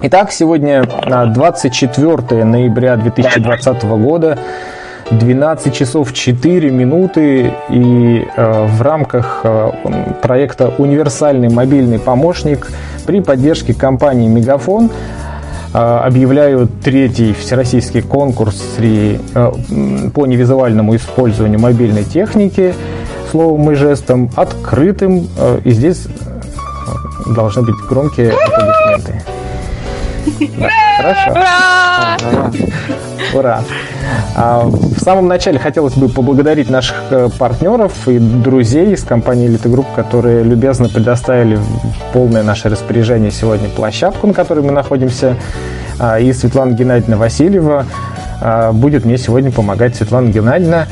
Итак, сегодня 24 ноября 2020 года, 12 часов 4 минуты, и э, в рамках э, проекта «Универсальный мобильный помощник» при поддержке компании «Мегафон» объявляю третий всероссийский конкурс среди, по невизуальному использованию мобильной техники словом и жестом открытым, и здесь должны быть громкие аплодисменты. Да, хорошо. Ура! Ура! А, в самом начале хотелось бы поблагодарить наших э, партнеров и друзей из компании Elite Group, которые любезно предоставили в полное наше распоряжение сегодня площадку, на которой мы находимся. А, и Светлана Геннадьевна Васильева а, будет мне сегодня помогать. Светлана Геннадьевна,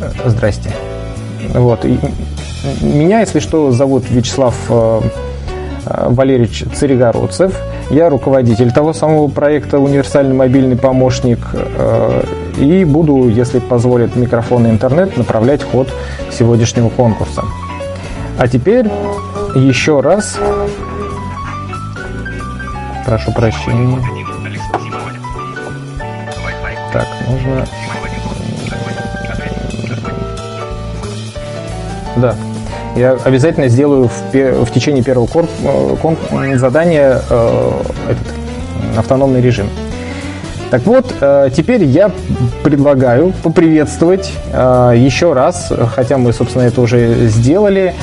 э, здрасте. Вот. И меня, если что, зовут Вячеслав э, Валерьевич Царегородцев – я руководитель того самого проекта «Универсальный мобильный помощник» э, и буду, если позволит микрофон и интернет, направлять ход сегодняшнего конкурса. А теперь еще раз прошу прощения. Так, нужно... Да, я обязательно сделаю в, в течение первого корп, э, кон, задания э, этот автономный режим. Так вот, э, теперь я предлагаю поприветствовать э, еще раз, хотя мы, собственно, это уже сделали,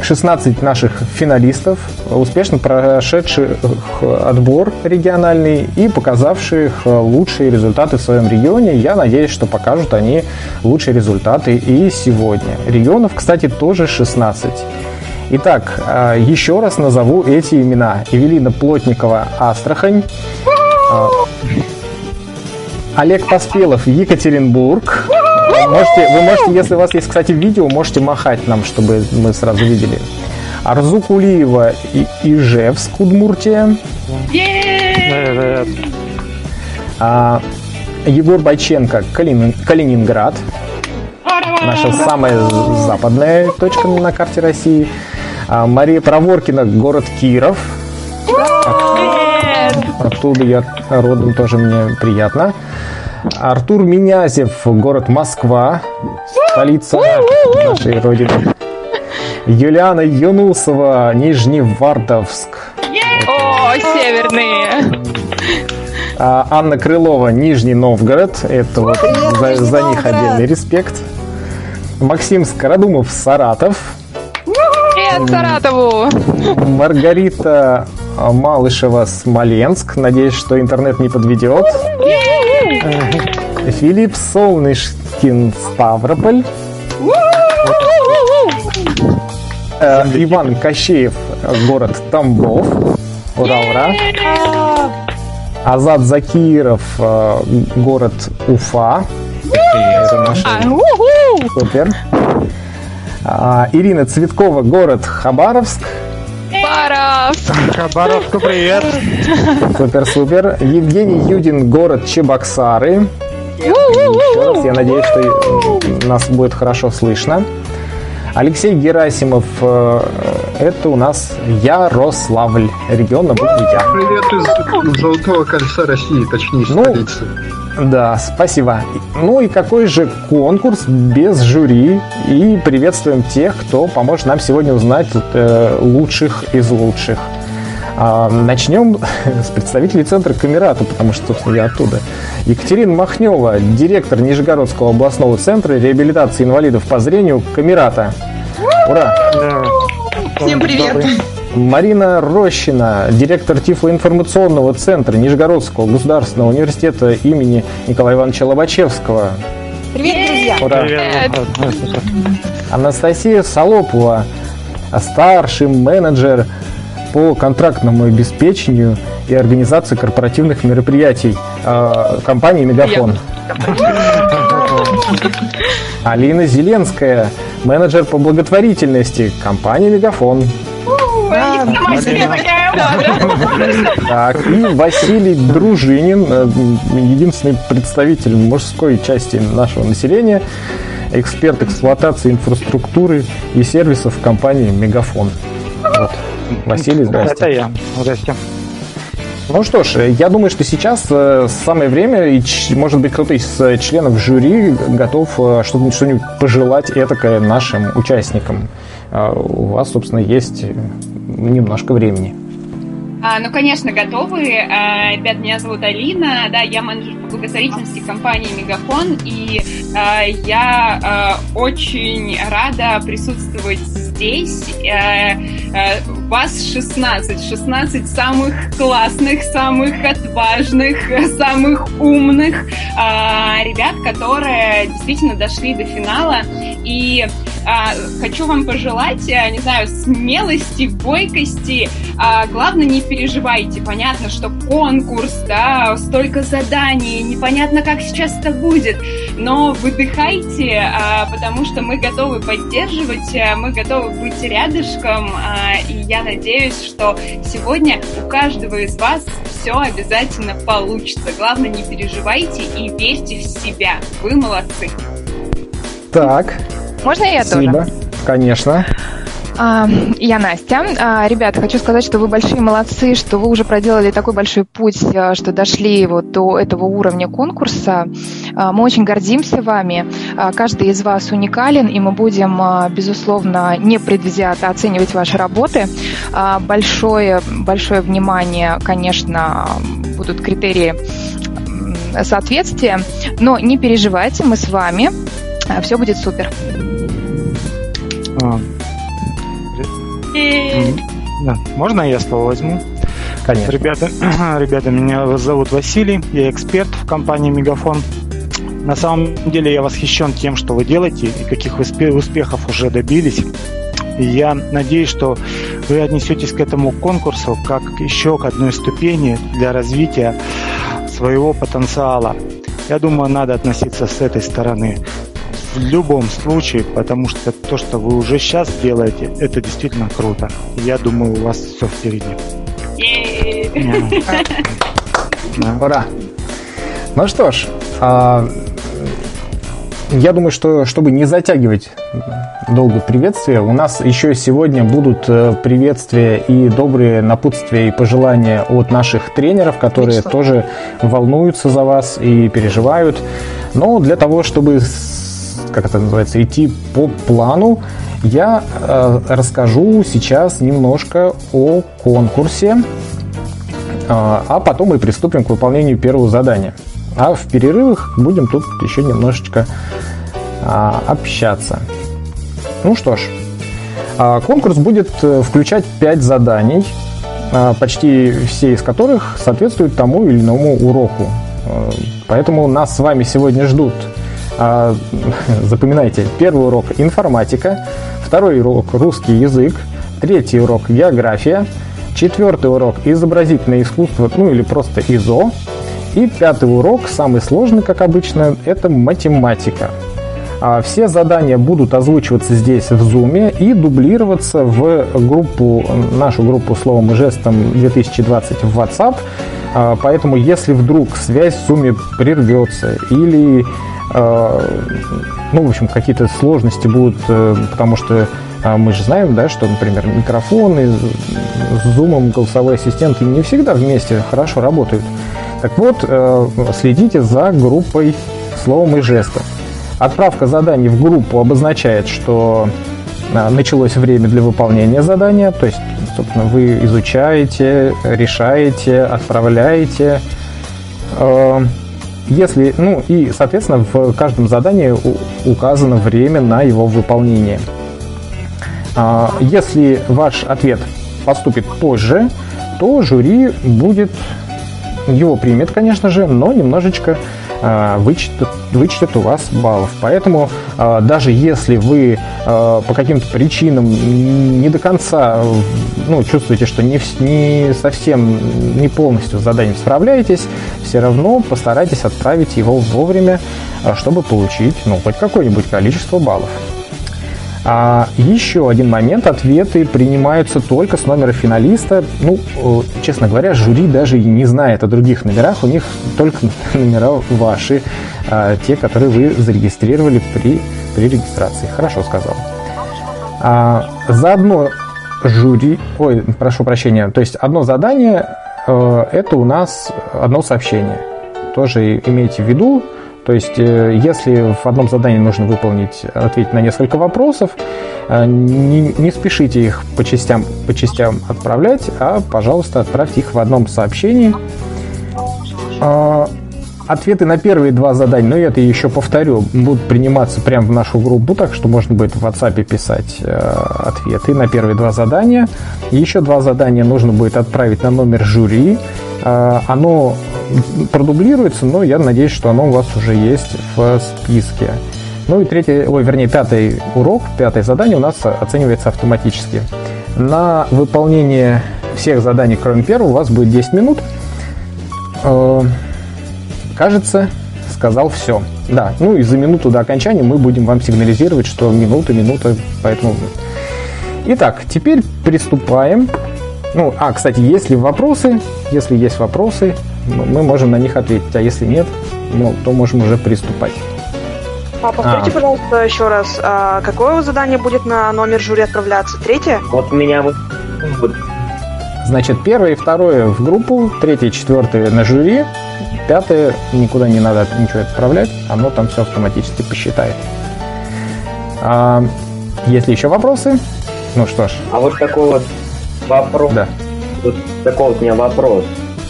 16 наших финалистов, успешно прошедших отбор региональный и показавших лучшие результаты в своем регионе. Я надеюсь, что покажут они лучшие результаты и сегодня. Регионов, кстати, тоже 16. Итак, а, еще раз назову эти имена. Евелина Плотникова, Астрахань. А, Олег Поспелов, Екатеринбург. Можете, вы можете, если у вас есть, кстати, видео, можете махать нам, чтобы мы сразу видели. Арзу Кулиева и Ижевск, Удмуртия. А, Егор Байченко, Калин, Калининград. Наша самая западная точка на карте России. А, Мария Проворкина, город Киров. Оттуда я родом, тоже мне приятно. Артур Минязев, город Москва, столица нашей родины. Юлиана Юнусова, Нижневартовск. О, северные. А, Анна Крылова, Нижний Новгород. Это вот за, за них отдельный респект. Максим Скородумов, Саратов. Привет, Саратову! Маргарита Малышева, Смоленск. Надеюсь, что интернет не подведет. Филипп Солнышкин, Ставрополь. Э, Иван Кощеев, город Тамбов. Ура, ура. Азат Закиров, э, город Уфа. Это наш супер. А, Ирина Цветкова, город Хабаровск. Хабаровск! Хабаровску привет! Супер-супер. Евгений Юдин, город Чебоксары. Еще раз, я надеюсь, что нас будет хорошо слышно. Алексей Герасимов, э, это у нас Ярославль, регион на букву Я. Привет из Золотого кольца России, точнее, ну, столицы. Да, спасибо. Ну и какой же конкурс без жюри? И приветствуем тех, кто поможет нам сегодня узнать э, лучших из лучших. А, начнем с представителей центра Камерата, потому что, собственно, я оттуда. Екатерина Махнева, директор Нижегородского областного центра реабилитации инвалидов по зрению Камерата. Ура! Всем привет! Марина Рощина, директор Тифлоинформационного центра Нижегородского государственного университета имени Николая Ивановича Лобачевского. Привет, друзья! Ура! Привет. Анастасия Солопова, старший менеджер по контрактному обеспечению и организации корпоративных мероприятий э, компании Мегафон. Алина Зеленская, менеджер по благотворительности компании Мегафон. Так, и Василий Дружинин, э, единственный представитель мужской части нашего населения, эксперт эксплуатации инфраструктуры и сервисов компании Мегафон. Вот. Василий, здрасте. Это я. Здрасте. Ну что ж, я думаю, что сейчас э, самое время, и, может быть, кто-то из э, членов жюри готов что-нибудь, что пожелать этакое нашим участникам. У вас, собственно, есть немножко времени. А, ну, конечно, готовы. А, ребят, меня зовут Алина, да, я менеджер по благотворительности компании Мегафон, и а, я а, очень рада присутствовать здесь. А, а, вас 16, 16 самых классных, самых отважных, самых умных а, ребят, которые действительно дошли до финала. И а, хочу вам пожелать, а, не знаю, смелости, бойкости. А, главное, не переживайте. Понятно, что конкурс, да, столько заданий, непонятно, как сейчас это будет. Но выдыхайте, а, потому что мы готовы поддерживать, а, мы готовы быть рядышком. А, и я надеюсь, что сегодня у каждого из вас все обязательно получится. Главное, не переживайте и верьте в себя. Вы молодцы. Так. Можно я Спасибо. тоже? Конечно. А, я Настя. А, ребята, хочу сказать, что вы большие молодцы, что вы уже проделали такой большой путь, а, что дошли вот до этого уровня конкурса. Мы очень гордимся вами. Каждый из вас уникален, и мы будем, безусловно, непредвзято оценивать ваши работы. Большое, большое внимание, конечно, будут критерии соответствия, но не переживайте, мы с вами. Все будет супер. Да. Можно я слово возьму? Конечно. Ребята, ребята, меня зовут Василий, я эксперт в компании Мегафон. На самом деле я восхищен тем, что вы делаете и каких успехов уже добились. И я надеюсь, что вы отнесетесь к этому конкурсу как еще к одной ступени для развития своего потенциала. Я думаю, надо относиться с этой стороны в любом случае, потому что то, что вы уже сейчас делаете, это действительно круто. Я думаю, у вас все впереди. Ура! Ну что ж, а, я думаю, что чтобы не затягивать долго приветствия, у нас еще сегодня будут э, приветствия и добрые напутствия и пожелания от наших тренеров, которые тоже волнуются за вас и переживают. Но для того, чтобы как это называется, идти по плану, я э, расскажу сейчас немножко о конкурсе, э, а потом мы приступим к выполнению первого задания. А в перерывах будем тут еще немножечко э, общаться. Ну что ж, э, конкурс будет э, включать 5 заданий, э, почти все из которых соответствуют тому или иному уроку. Э, поэтому нас с вами сегодня ждут а, запоминайте, первый урок информатика, второй урок русский язык, третий урок география, четвертый урок изобразительное искусство, ну или просто ИЗО, и пятый урок, самый сложный, как обычно, это математика. А все задания будут озвучиваться здесь в Zoom и дублироваться в группу, нашу группу словом и жестом 2020 в WhatsApp. А, поэтому, если вдруг связь в Zoom прервется или ну, в общем, какие-то сложности будут, э, потому что а, мы же знаем, да, что, например, микрофоны с зумом, голосовые ассистенты не всегда вместе хорошо работают. Так вот, э, следите за группой словом и жестом. Отправка заданий в группу обозначает, что началось время для выполнения задания, то есть, собственно, вы изучаете, решаете, отправляете. Если, ну и, соответственно, в каждом задании указано время на его выполнение. А, если ваш ответ поступит позже, то жюри будет его примет, конечно же, но немножечко э, вычтет, вычтет у вас баллов. Поэтому э, даже если вы э, по каким-то причинам не до конца ну, чувствуете, что не, не совсем, не полностью с заданием справляетесь, все равно постарайтесь отправить его вовремя, чтобы получить ну, хоть какое-нибудь количество баллов. А еще один момент. Ответы принимаются только с номера финалиста. Ну, э, честно говоря, жюри даже не знает о других номерах. У них только номера ваши, а, те, которые вы зарегистрировали при, при регистрации. Хорошо сказал. А, заодно жюри, ой, прошу прощения, то есть одно задание э, это у нас одно сообщение. Тоже имейте в виду, то есть, э, если в одном задании нужно выполнить, ответить на несколько вопросов, э, не, не спешите их по частям, по частям отправлять, а, пожалуйста, отправьте их в одном сообщении. А, ответы на первые два задания, ну это еще повторю, будут приниматься прямо в нашу группу, так что можно будет в WhatsApp писать э, ответы на первые два задания. Еще два задания нужно будет отправить на номер жюри. Э, оно продублируется, но я надеюсь, что оно у вас уже есть в списке. Ну и третий, ой, вернее, пятый урок, пятое задание у нас оценивается автоматически. На выполнение всех заданий, кроме первого, у вас будет 10 минут. Э, кажется, сказал все. Да, ну и за минуту до окончания мы будем вам сигнализировать, что минута, минута, поэтому... Итак, теперь приступаем. Ну, а, кстати, если вопросы, если есть вопросы, мы можем на них ответить, а если нет, ну, то можем уже приступать. А повторите, а. пожалуйста, еще раз, а какое задание будет на номер жюри отправляться? Третье? Вот меня вот... Значит, первое и второе в группу, третье и четвертое на жюри, пятое никуда не надо ничего отправлять, оно там все автоматически посчитает. А, есть ли еще вопросы? Ну что ж. А вот такой вот вопрос. Да. Вот такой вот у меня вопрос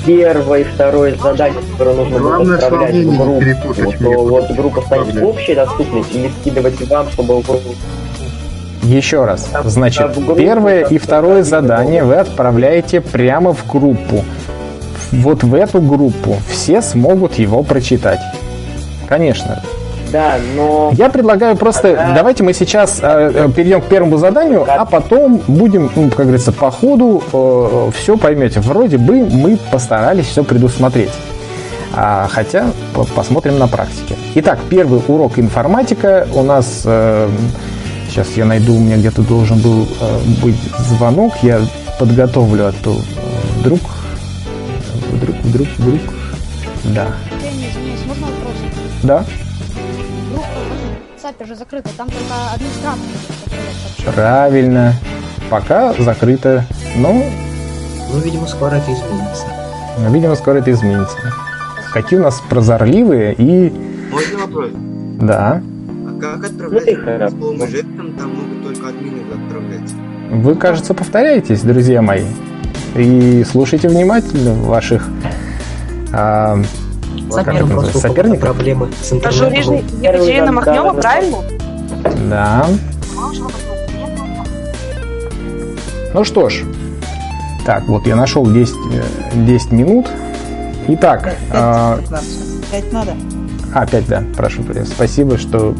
первое и второе задание, которое нужно будет отправлять в группу, то вот группа станет общей доступности или скидывать вам, чтобы группу еще раз. Значит, первое и второе задание вы отправляете прямо в группу. Вот в эту группу все смогут его прочитать. Конечно. Да, но... Я предлагаю просто, Тогда... давайте мы сейчас э, э перейдем к первому заданию, а потом будем, ну, как говорится, по ходу э, все поймете. Вроде бы мы постарались все предусмотреть. А, хотя по посмотрим на практике. Итак, первый урок информатика у нас... Э, сейчас я найду, у меня где-то должен был э, быть звонок. Я подготовлю, а то вдруг... Вдруг, вдруг, вдруг... Да. Да? WhatsApp же закрыто, там только администратор. Правильно. Пока закрыто, но... Ну, видимо, скоро это изменится. Ну, видимо, скоро это изменится. Какие у нас прозорливые и... Можно вопрос? Да. А как отправлять словом и жестом? Там могут только админы отправлять. Вы, кажется, повторяетесь, друзья мои. И слушайте внимательно ваших а, Соперников. Соперников? Проблемы с интернетом. Жюри Екатерина Махнева, правильно? Да. Ну что ж. Так, вот я нашел 10, 10 э, минут. Итак. 5, 5, а, 5 надо? А, 5, да. Прошу, спасибо, что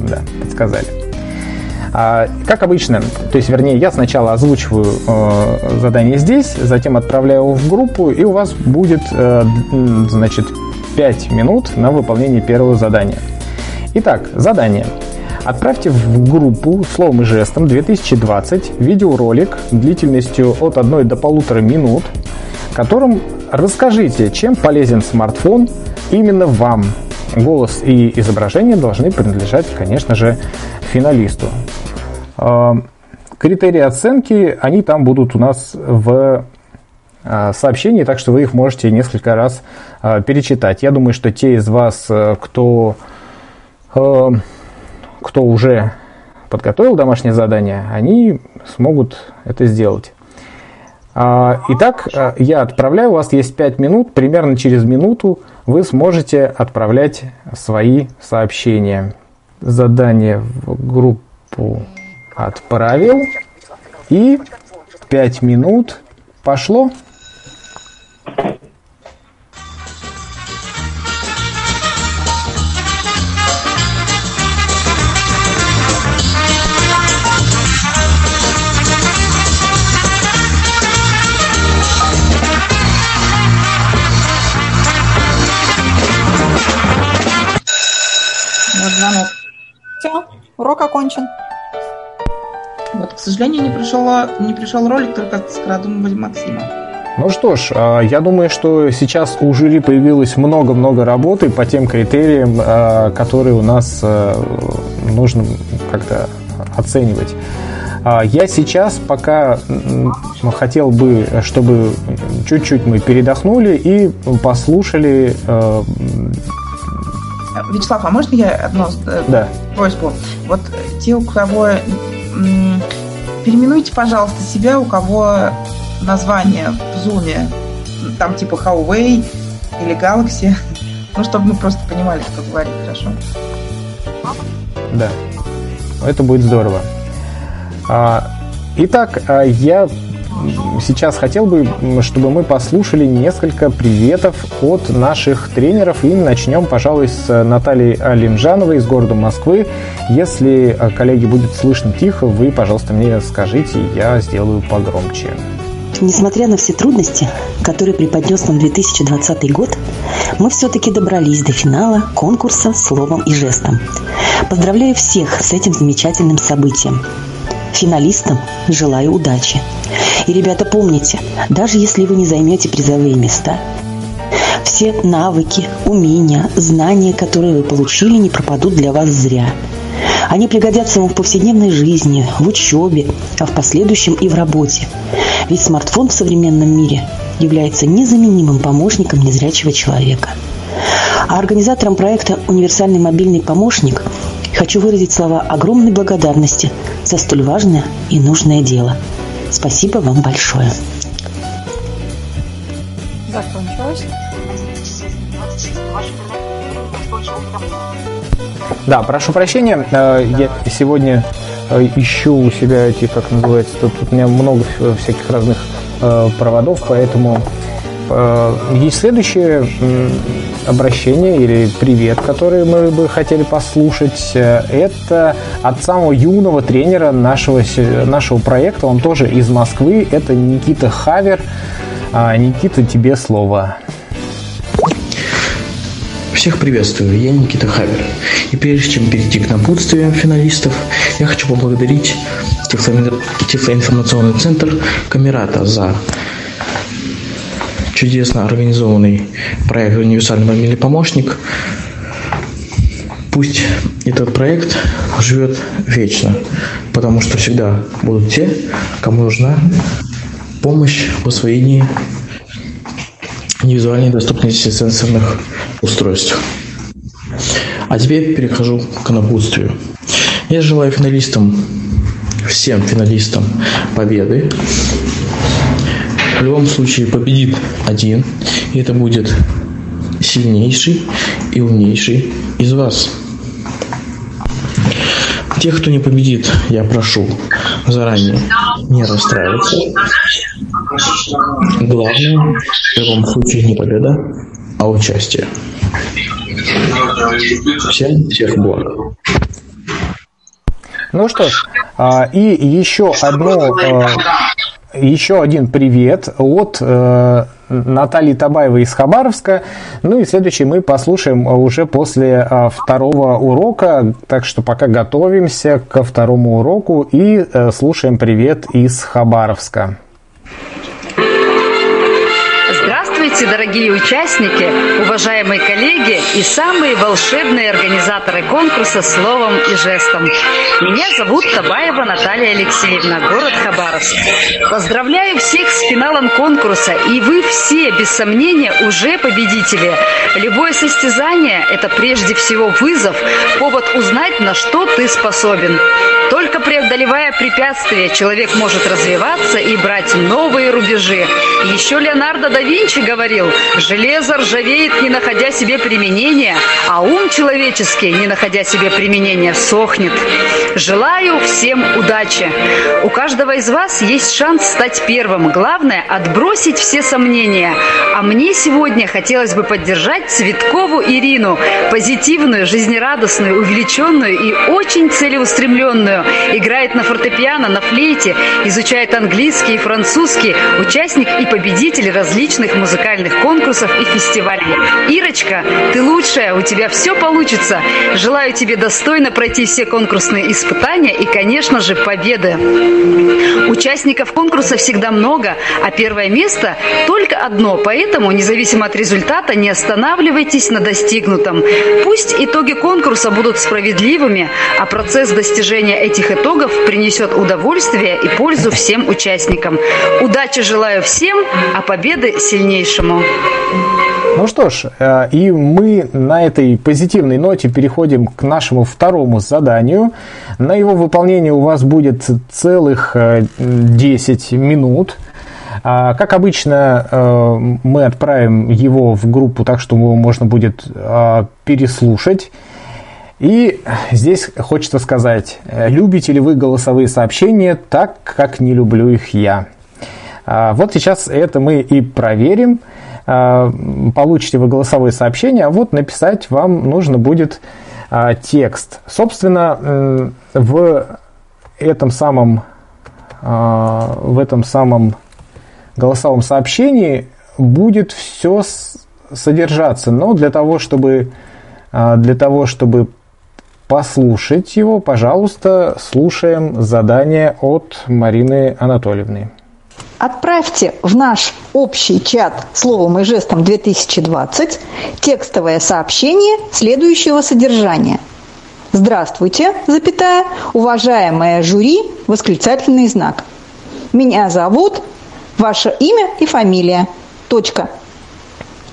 да, подсказали. А, как обычно, то есть, вернее, я сначала озвучиваю э, задание здесь, затем отправляю его в группу, и у вас будет, э, значит, 5 минут на выполнение первого задания. Итак, задание. Отправьте в группу словом и жестом 2020 видеоролик длительностью от 1 до полутора минут, которым расскажите, чем полезен смартфон именно вам. Голос и изображение должны принадлежать, конечно же, финалисту. А, критерии оценки, они там будут у нас в сообщений, так что вы их можете несколько раз а, перечитать. Я думаю, что те из вас, э, кто, э, кто уже подготовил домашнее задание, они смогут это сделать. А, итак, э, я отправляю, у вас есть 5 минут, примерно через минуту вы сможете отправлять свои сообщения. Задание в группу отправил. И 5 минут пошло. Урок окончен. Вот, к сожалению, не пришел, не пришел ролик только с крадом Максима. Ну что ж, а, я думаю, что сейчас у жюри появилось много-много работы по тем критериям, а, которые у нас а, нужно как-то оценивать. Я сейчас пока хотел бы, чтобы чуть-чуть мы передохнули и послушали Вячеслав, а можно я одну э, да. просьбу? Вот те, у кого... Переименуйте, пожалуйста, себя, у кого название в зуме, там типа Huawei или Galaxy, ну, чтобы мы просто понимали, что говорить, хорошо? Да, это будет здорово. А, итак, а, я сейчас хотел бы, чтобы мы послушали несколько приветов от наших тренеров. И начнем, пожалуй, с Натальей Алимжановой из города Москвы. Если, э, коллеги, будет слышно тихо, вы, пожалуйста, мне скажите, я сделаю погромче. Несмотря на все трудности, которые преподнес нам 2020 год, мы все-таки добрались до финала конкурса словом и жестом. Поздравляю всех с этим замечательным событием. Финалистам желаю удачи. И, ребята, помните, даже если вы не займете призовые места, все навыки, умения, знания, которые вы получили, не пропадут для вас зря. Они пригодятся вам в повседневной жизни, в учебе, а в последующем и в работе. Ведь смартфон в современном мире является незаменимым помощником незрячего человека. А организаторам проекта «Универсальный мобильный помощник» хочу выразить слова огромной благодарности за столь важное и нужное дело. Спасибо вам большое. Закончилось. Да, прошу прощения, э, я сегодня ищу у себя эти, как называется, тут у меня много всяких разных э, проводов, поэтому есть следующее обращение или привет, который мы бы хотели послушать. Это от самого юного тренера нашего, нашего проекта. Он тоже из Москвы. Это Никита Хавер. А, Никита, тебе слово. Всех приветствую, я Никита Хавер. И прежде чем перейти к напутствиям финалистов, я хочу поблагодарить Тифлоинформационный центр Камерата за чудесно организованный проект «Универсальный мобильный помощник». Пусть этот проект живет вечно, потому что всегда будут те, кому нужна помощь в освоении невизуальной доступности сенсорных устройств. А теперь перехожу к напутствию. Я желаю финалистам, всем финалистам победы, в любом случае победит один, и это будет сильнейший и умнейший из вас. Тех, кто не победит, я прошу заранее не расстраиваться. Главное в любом случае не победа, а участие. Всем всех благ. Ну что ж, а, и еще одно а, еще один привет от э, Натальи Табаевой из Хабаровска. Ну и следующий мы послушаем уже после э, второго урока. Так что пока готовимся ко второму уроку и э, слушаем привет из Хабаровска. Здравствуйте, дорогие участники, уважаемые коллеги и самые волшебные организаторы конкурса словом и жестом. Меня зовут Табаева Наталья Алексеевна, город Хабаровск. Поздравляю всех с финалом конкурса, и вы все, без сомнения, уже победители. Любое состязание – это прежде всего вызов, повод узнать, на что ты способен. Только преодолевая препятствия, человек может развиваться и брать новые рубежи. Еще Леонардо да Винчи говорил, железо ржавеет, не находя себе применения, а ум человеческий, не находя себе применения, сохнет. Желаю всем удачи. У каждого из вас есть шанс стать первым. Главное – отбросить все сомнения. А мне сегодня хотелось бы поддержать Цветкову Ирину, позитивную, жизнерадостную, увлеченную и очень целеустремленную. Играет на фортепиано, на флейте, изучает английский и французский, участник и победитель различных музыкальных музыкальных конкурсов и фестивалей. Ирочка, ты лучшая, у тебя все получится. Желаю тебе достойно пройти все конкурсные испытания и, конечно же, победы. Участников конкурса всегда много, а первое место только одно, поэтому, независимо от результата, не останавливайтесь на достигнутом. Пусть итоги конкурса будут справедливыми, а процесс достижения этих итогов принесет удовольствие и пользу всем участникам. Удачи желаю всем, а победы сильнейшему. Ну что ж, э, и мы на этой позитивной ноте переходим к нашему второму заданию. На его выполнение у вас будет целых 10 э, минут. А, как обычно, э, мы отправим его в группу так, что его можно будет переслушать. И здесь хочется сказать, любите ли вы голосовые сообщения так, как не люблю их я? А, вот сейчас это мы и проверим. А, получите вы голосовые сообщения, а вот написать вам нужно будет а, текст. Собственно, в этом самом в этом самом голосовом сообщении будет все содержаться, но для того, чтобы для того, чтобы послушать его, пожалуйста, слушаем задание от Марины Анатольевны. Отправьте в наш общий чат словом и жестом 2020 текстовое сообщение следующего содержания. Здравствуйте, запятая, уважаемая жюри, восклицательный знак. Меня зовут, ваше имя и фамилия. Точка.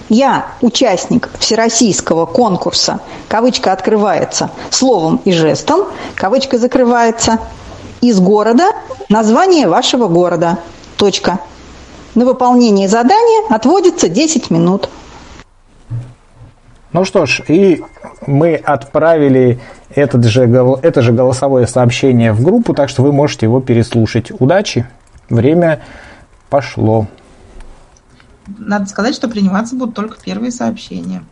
Я участник всероссийского конкурса, кавычка открывается словом и жестом, кавычка закрывается, из города, название вашего города – Точка. На выполнение задания отводится 10 минут. Ну что ж, и мы отправили этот же, это же голосовое сообщение в группу, так что вы можете его переслушать. Удачи! Время пошло. Надо сказать, что приниматься будут только первые сообщения.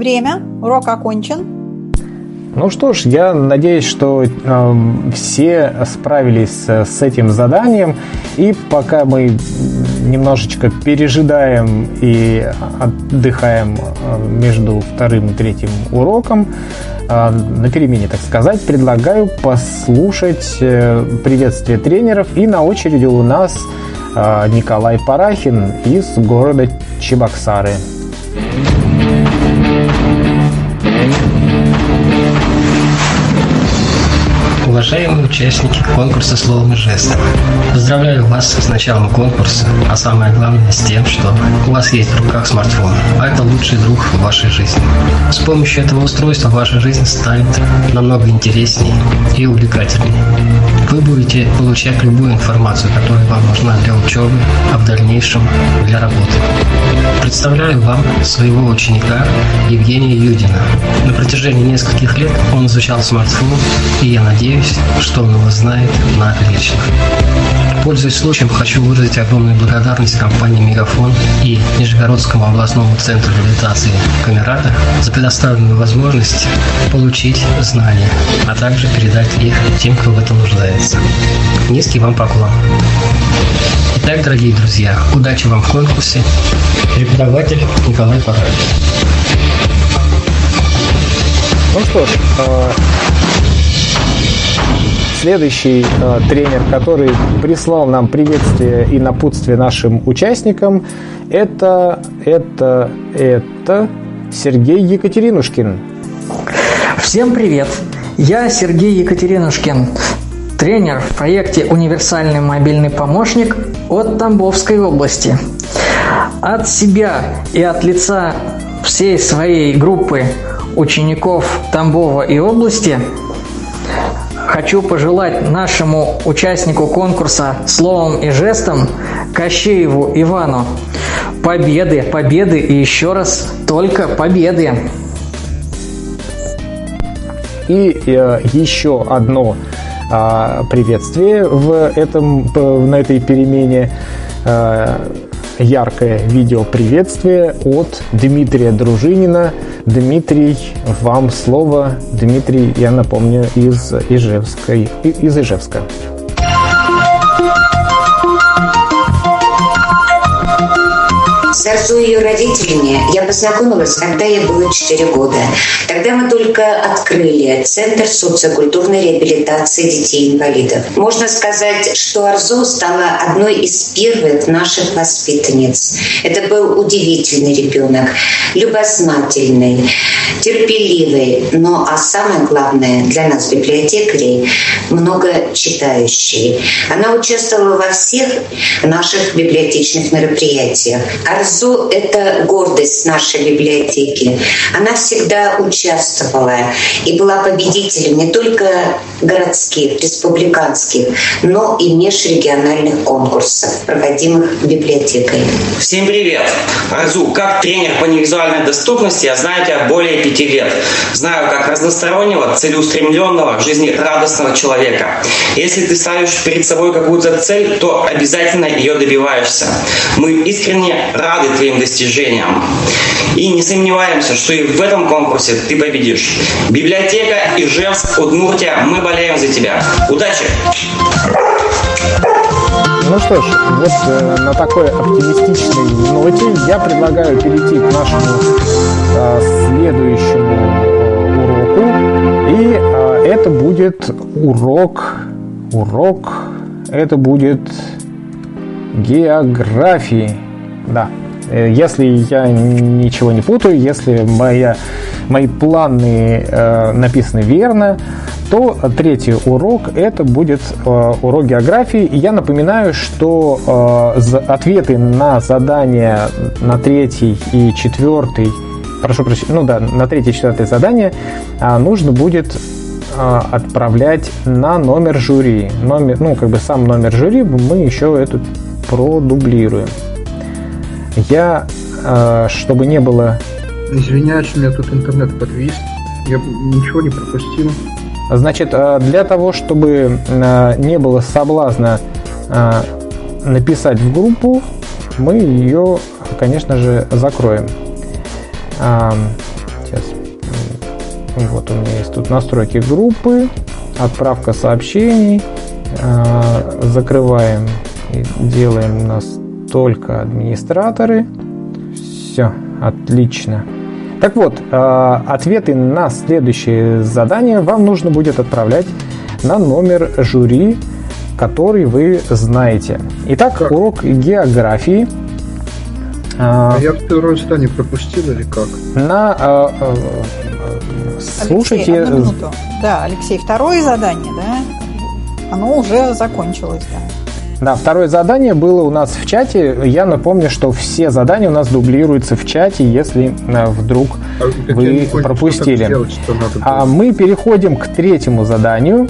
Время. Урок окончен. Ну что ж, я надеюсь, что э, все справились с этим заданием. И пока мы немножечко пережидаем и отдыхаем э, между вторым и третьим уроком, э, на перемене, так сказать, предлагаю послушать э, приветствие тренеров. И на очереди у нас э, Николай Парахин из города Чебоксары. Уважаемые участники конкурса словом и жестом, поздравляю вас с началом конкурса, а самое главное с тем, что у вас есть в руках смартфон, а это лучший друг в вашей жизни. С помощью этого устройства ваша жизнь станет намного интереснее и увлекательнее. Вы будете получать любую информацию, которая вам нужна для учебы, а в дальнейшем для работы. Представляю вам своего ученика Евгения Юдина. На протяжении нескольких лет он изучал смартфон, и я надеюсь, что он его знает на отлично. Пользуясь случаем, хочу выразить огромную благодарность компании «Мегафон» и Нижегородскому областному центру реабилитации «Камерата» за предоставленную возможность получить знания, а также передать их тем, кто в этом нуждается. Низкий вам поклон. Итак, дорогие друзья, удачи вам в конкурсе. Преподаватель Николай Параль. Ну что ж, а, Следующий э, тренер, который прислал нам приветствие и напутствие нашим участникам, это, это, это Сергей Екатеринушкин. Всем привет! Я Сергей Екатеринушкин, тренер в проекте «Универсальный мобильный помощник» от Тамбовской области. От себя и от лица всей своей группы учеников Тамбова и области – Хочу пожелать нашему участнику конкурса словом и жестом Кощееву Ивану победы, победы и еще раз только победы. И э, еще одно приветствие в этом, на этой перемене яркое видео приветствие от Дмитрия Дружинина. Дмитрий, вам слово. Дмитрий, я напомню, из Ижевской, из Ижевска. Арзу и ее родителями я познакомилась, когда ей было 4 года. Тогда мы только открыли Центр социокультурной реабилитации детей-инвалидов. Можно сказать, что Арзу стала одной из первых наших воспитанниц. Это был удивительный ребенок, любознательный, терпеливый, но а самое главное для нас, библиотекарей, много читающий. Она участвовала во всех наших библиотечных мероприятиях. Арзу — это гордость нашей библиотеки. Она всегда участвовала и была победителем не только городских, республиканских, но и межрегиональных конкурсов, проводимых библиотекой. Всем привет! Арзу, как тренер по невизуальной доступности, я знаю тебя более пяти лет. Знаю как разностороннего, целеустремленного, жизнерадостного человека. Если ты ставишь перед собой какую-то цель, то обязательно ее добиваешься. Мы искренне рады твоим достижениям. И не сомневаемся, что и в этом конкурсе ты победишь. Библиотека Ижевск, Удмуртия, мы болеем за тебя. Удачи! Ну что ж, вот э, на такой оптимистичной ноте я предлагаю перейти к нашему э, следующему э, уроку. И э, это будет урок, урок, это будет географии. Да, если я ничего не путаю, если моя, мои планы э, написаны верно, то третий урок это будет э, урок географии. И я напоминаю, что э, ответы на задания на третий и четвертый, прошу прощения, ну да, на третье и четвертое задание э, нужно будет э, отправлять на номер жюри. Номер, ну, как бы сам номер жюри мы еще эту продублируем. Я, э, чтобы не было... Извиняюсь, у меня тут интернет подвис. Я ничего не пропустил. Значит, э, для того, чтобы э, не было соблазна написать в группу, мы ее, конечно же, закроем. Сейчас. Вот у меня есть тут настройки группы, отправка сообщений. Закрываем и делаем у нас только администраторы. Все, отлично. Так вот, э, ответы на следующее задание вам нужно будет отправлять на номер жюри, который вы знаете. Итак, как? урок географии. А я второе задание пропустил или как? На э, э, слушайте. Алексей, да, Алексей, второе задание, да? Оно уже закончилось, да. Да, второе задание было у нас в чате. Я напомню, что все задания у нас дублируются в чате, если э, вдруг а вы пропустили. Делать, а мы переходим к третьему заданию.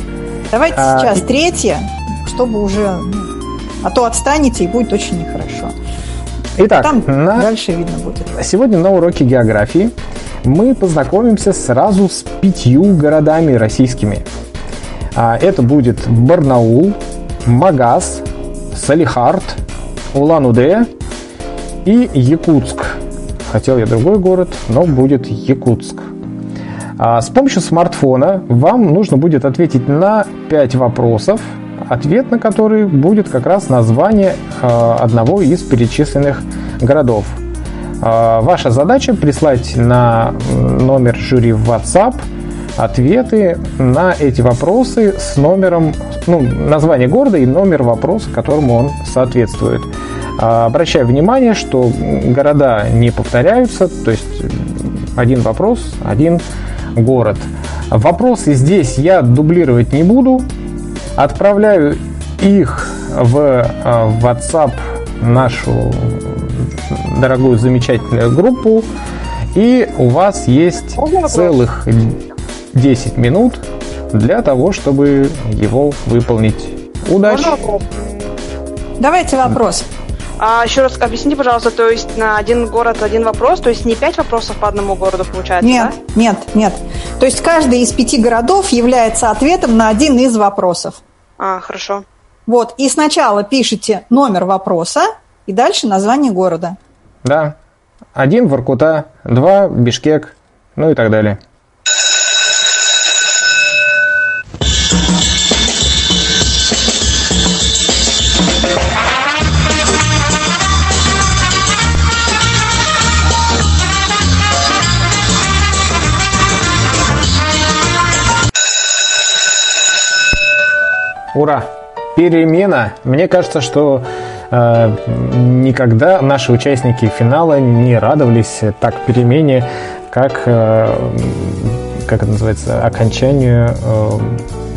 Давайте а, сейчас третье, чтобы уже... Ну, а то отстанете и будет очень нехорошо. Итак, Там на... дальше видно будет. Сегодня на уроке географии мы познакомимся сразу с пятью городами российскими. А, это будет Барнаул, Магаз, Салихард, Улан-Удэ и Якутск. Хотел я другой город, но будет Якутск. А с помощью смартфона вам нужно будет ответить на 5 вопросов, ответ на который будет как раз название э, одного из перечисленных городов. Э, ваша задача прислать на номер жюри в WhatsApp – ответы на эти вопросы с номером, ну, название города и номер вопроса, которому он соответствует. А, обращаю внимание, что города не повторяются, то есть один вопрос, один город. Вопросы здесь я дублировать не буду. Отправляю их в а, WhatsApp нашу дорогую замечательную группу. И у вас есть целых 10 минут для того, чтобы его выполнить. Удачи! Давайте вопрос. А еще раз объясните, пожалуйста, то есть на один город один вопрос, то есть не пять вопросов по одному городу получается, Нет, да? нет, нет. То есть каждый из пяти городов является ответом на один из вопросов. А, хорошо. Вот, и сначала пишите номер вопроса, и дальше название города. Да. Один Воркута, два Бишкек, ну и так далее. Ура! Перемена! Мне кажется, что э, никогда наши участники финала не радовались так перемене, как, э, как это называется, окончанию э,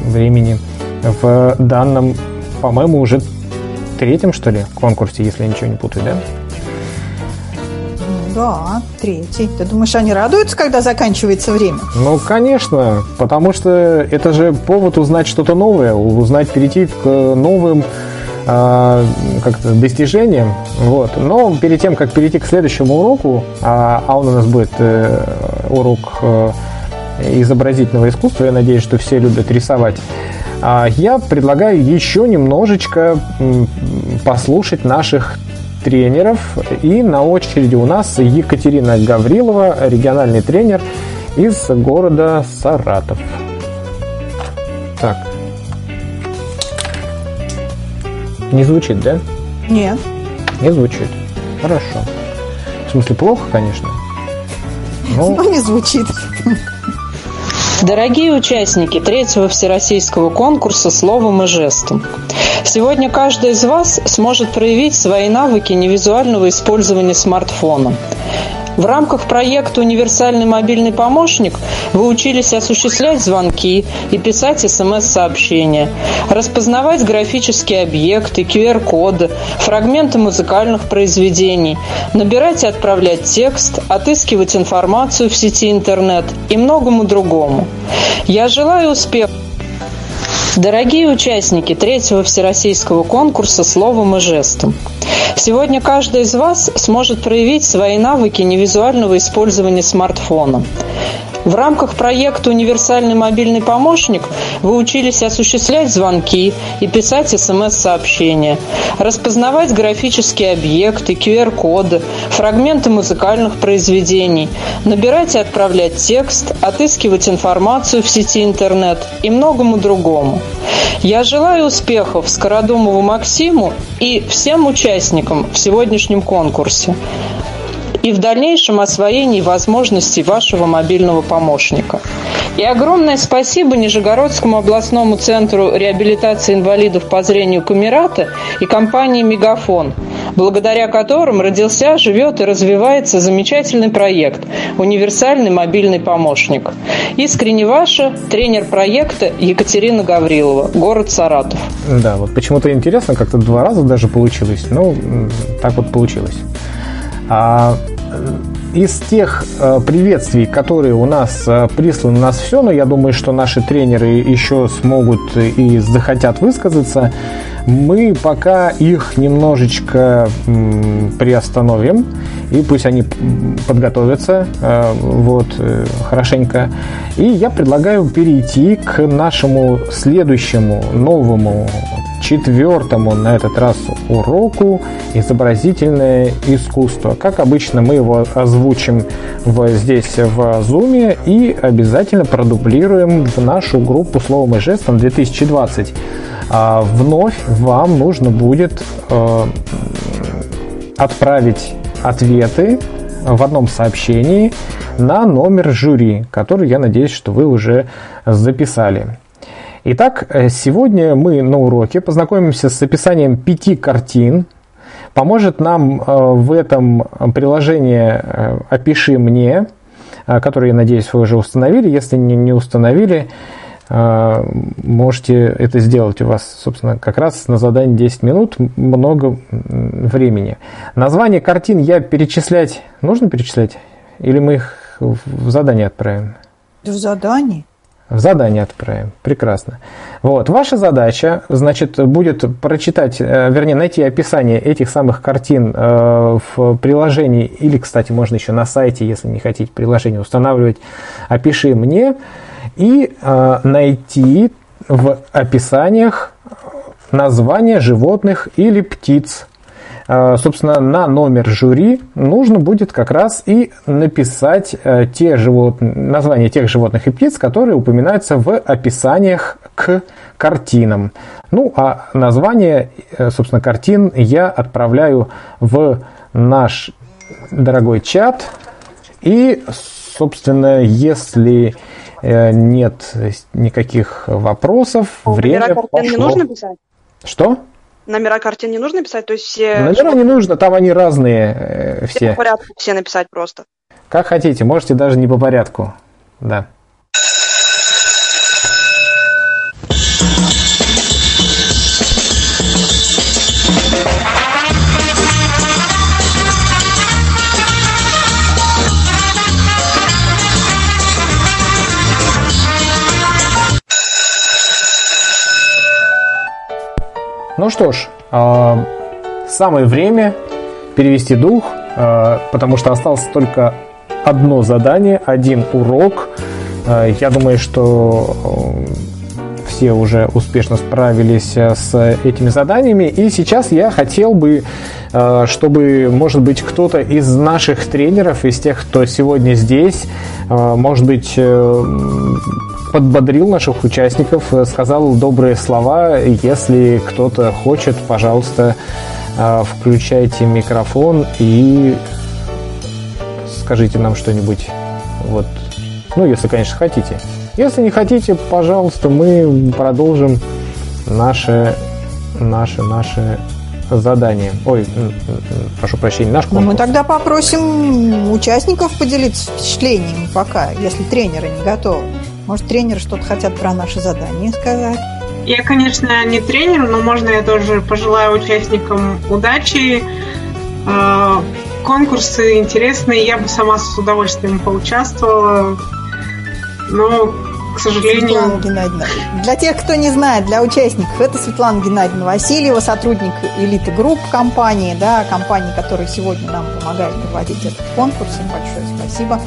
времени в данном, по-моему, уже третьем, что ли, конкурсе, если я ничего не путаю, да? Да, третий. Ты думаешь, они радуются, когда заканчивается время? Ну, конечно, потому что это же повод узнать что-то новое, узнать, перейти к новым э, как достижениям. Вот. Но перед тем, как перейти к следующему уроку, а, а он у нас будет э, урок э, изобразительного искусства, я надеюсь, что все любят рисовать, а, я предлагаю еще немножечко послушать наших тренеров. И на очереди у нас Екатерина Гаврилова, региональный тренер из города Саратов. Так. Не звучит, да? Нет. Не звучит. Хорошо. В смысле, плохо, конечно. Но, Но не звучит. Дорогие участники третьего всероссийского конкурса словом и жестом, сегодня каждый из вас сможет проявить свои навыки невизуального использования смартфона. В рамках проекта «Универсальный мобильный помощник» вы учились осуществлять звонки и писать СМС-сообщения, распознавать графические объекты, QR-коды, фрагменты музыкальных произведений, набирать и отправлять текст, отыскивать информацию в сети интернет и многому другому. Я желаю успехов! Дорогие участники третьего всероссийского конкурса словом и жестом, сегодня каждый из вас сможет проявить свои навыки невизуального использования смартфона. В рамках проекта «Универсальный мобильный помощник» вы учились осуществлять звонки и писать СМС-сообщения, распознавать графические объекты, QR-коды, фрагменты музыкальных произведений, набирать и отправлять текст, отыскивать информацию в сети интернет и многому другому. Я желаю успехов Скородумову Максиму и всем участникам в сегодняшнем конкурсе и в дальнейшем освоении возможностей вашего мобильного помощника. И огромное спасибо Нижегородскому областному центру реабилитации инвалидов по зрению Камерата и компании «Мегафон», благодаря которым родился, живет и развивается замечательный проект «Универсальный мобильный помощник». Искренне ваша, тренер проекта Екатерина Гаврилова, город Саратов. Да, вот почему-то интересно, как-то два раза даже получилось. Ну, так вот получилось. А из тех э, приветствий, которые у нас э, присланы, у нас все, но я думаю, что наши тренеры еще смогут и захотят высказаться. Мы пока их немножечко приостановим, и пусть они подготовятся э, вот, хорошенько. И я предлагаю перейти к нашему следующему новому четвертому на этот раз уроку изобразительное искусство. Как обычно, мы его озвучим в, здесь в Zoom и обязательно продублируем в нашу группу словом и жестом 2020. А вновь вам нужно будет э, отправить ответы в одном сообщении на номер жюри, который, я надеюсь, что вы уже записали. Итак, э, сегодня мы на уроке познакомимся с описанием пяти картин. Поможет нам э, в этом приложение э, «Опиши мне», которое, я надеюсь, вы уже установили. Если не установили, можете это сделать. У вас, собственно, как раз на задание 10 минут много времени. Название картин я перечислять... Нужно перечислять? Или мы их в задание отправим? В задание? В задание отправим. Прекрасно. Вот. Ваша задача, значит, будет прочитать, э, вернее, найти описание этих самых картин э, в приложении, или, кстати, можно еще на сайте, если не хотите приложение устанавливать, опиши мне, и э, найти в описаниях название животных или птиц, собственно, на номер жюри нужно будет как раз и написать э, те живот... названия тех животных и птиц, которые упоминаются в описаниях к картинам. Ну, а название, э, собственно, картин я отправляю в наш дорогой чат. И, собственно, если нет никаких вопросов, время пошло. не нужно писать? Что? Номера картин не нужно писать, то есть все... Номера не нужно, там они разные э, все. Все по порядку, все написать просто. Как хотите, можете даже не по порядку, да. Ну что ж, а, самое время перевести дух, а, потому что осталось только одно задание, один урок. А, я думаю, что все уже успешно справились с этими заданиями. И сейчас я хотел бы, чтобы, может быть, кто-то из наших тренеров, из тех, кто сегодня здесь, может быть, э, подбодрил наших участников, э, сказал добрые слова. Если кто-то хочет, пожалуйста, э, включайте микрофон и скажите нам что-нибудь. Вот. Ну, если, конечно, хотите. Если не хотите, пожалуйста, мы продолжим наше, наше, наше задание. Ой, прошу прощения, наш конкурс. Ну, мы тогда попросим участников поделиться впечатлениями пока, если тренеры не готовы. Может, тренеры что-то хотят про наше задание сказать? Я, конечно, не тренер, но можно я тоже пожелаю участникам удачи. А, конкурсы интересные, я бы сама с удовольствием поучаствовала. Но к сожалению... Светлана Геннадьевна. Для тех, кто не знает, для участников, это Светлана Геннадьевна Васильева, сотрудник элиты групп компании, да, компании, которая сегодня нам помогает проводить этот конкурс. Им большое спасибо.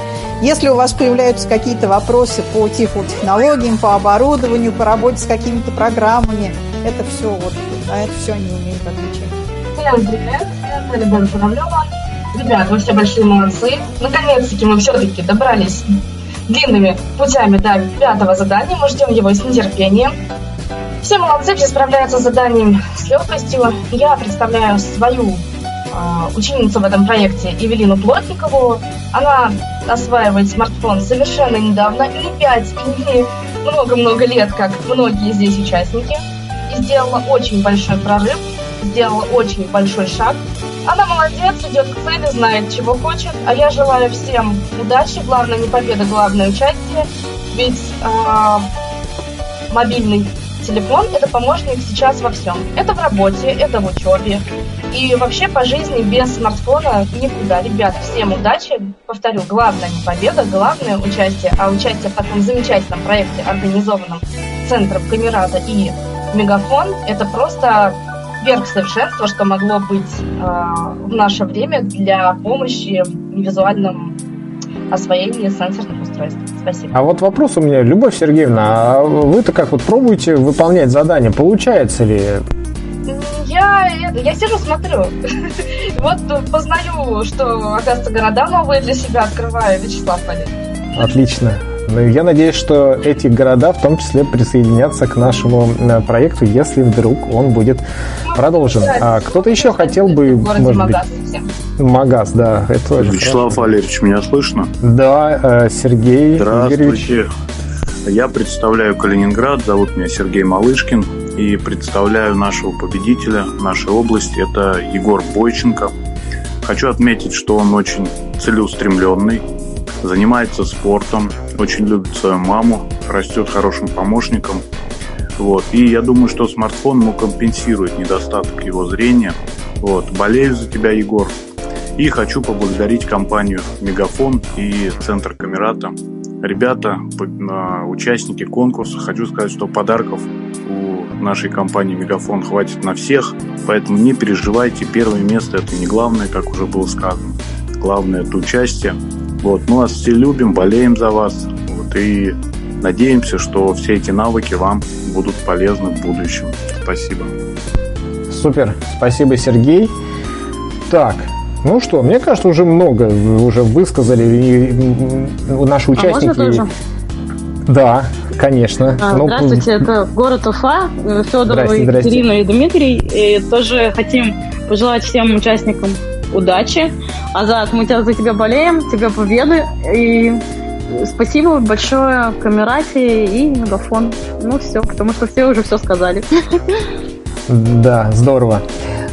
Если у вас появляются какие-то вопросы по тифлотехнологиям, по оборудованию, по работе с какими-то программами, это все, вот, на это все они умеют отвечать. Всем привет, это Любовь Журавлева. Ребят, вы все большие молодцы. Наконец-таки мы все-таки добрались длинными путями до пятого задания. Мы ждем его с нетерпением. Все молодцы, все справляются с заданием с легкостью. Я представляю свою э, ученицу в этом проекте Евелину Плотникову. Она осваивает смартфон совершенно недавно, не 5 и много-много лет, как многие здесь участники. И сделала очень большой прорыв, сделала очень большой шаг она молодец, идет к цели, знает, чего хочет. А я желаю всем удачи. Главное не победа, главное участие. Ведь э, мобильный телефон – это помощник сейчас во всем. Это в работе, это в учебе. И вообще по жизни без смартфона никуда. Ребят, всем удачи. Повторю, главное не победа, главное участие. А участие в таком замечательном проекте, организованном Центром Камерата и Мегафон, это просто верх совершенства, что могло быть э, в наше время для помощи в визуальном освоении сенсорных устройств. Спасибо. А вот вопрос у меня, Любовь Сергеевна, а вы-то как вот пробуете выполнять задание, получается ли? Я, я сижу, смотрю. Вот познаю, что, оказывается, города новые для себя открываю. Вячеслав Валерьевич. Отлично. Ну, я надеюсь, что эти города в том числе присоединятся к нашему э, проекту, если вдруг он будет продолжен. А кто-то еще хотел бы, может быть... Магаз, да, это тоже. Вячеслав хорошо. Валерьевич, меня слышно? Да, э, Сергей Здравствуйте. Игоревич. Я представляю Калининград, зовут меня Сергей Малышкин и представляю нашего победителя нашей области, это Егор Бойченко. Хочу отметить, что он очень целеустремленный, занимается спортом, очень любит свою маму, растет хорошим помощником. Вот. И я думаю, что смартфон ему компенсирует недостаток его зрения. Вот. Болею за тебя, Егор. И хочу поблагодарить компанию Мегафон и Центр Камерата ребята, участники конкурса, хочу сказать, что подарков у нашей компании Мегафон хватит на всех, поэтому не переживайте, первое место это не главное, как уже было сказано. Главное это участие. Вот, мы вас все любим, болеем за вас. Вот, и надеемся, что все эти навыки вам будут полезны в будущем. Спасибо. Супер, спасибо, Сергей. Так, ну что, мне кажется, уже много уже высказали и наши участники. А можно тоже? Да, конечно. А, ну, здравствуйте, это город Уфа, Федорова, Екатерина и Дмитрий. И тоже хотим пожелать всем участникам удачи. Азат, мы тебя за тебя болеем, тебе победы. И спасибо большое Камерате и Мегафон. Ну все, потому что все уже все сказали. Да, здорово.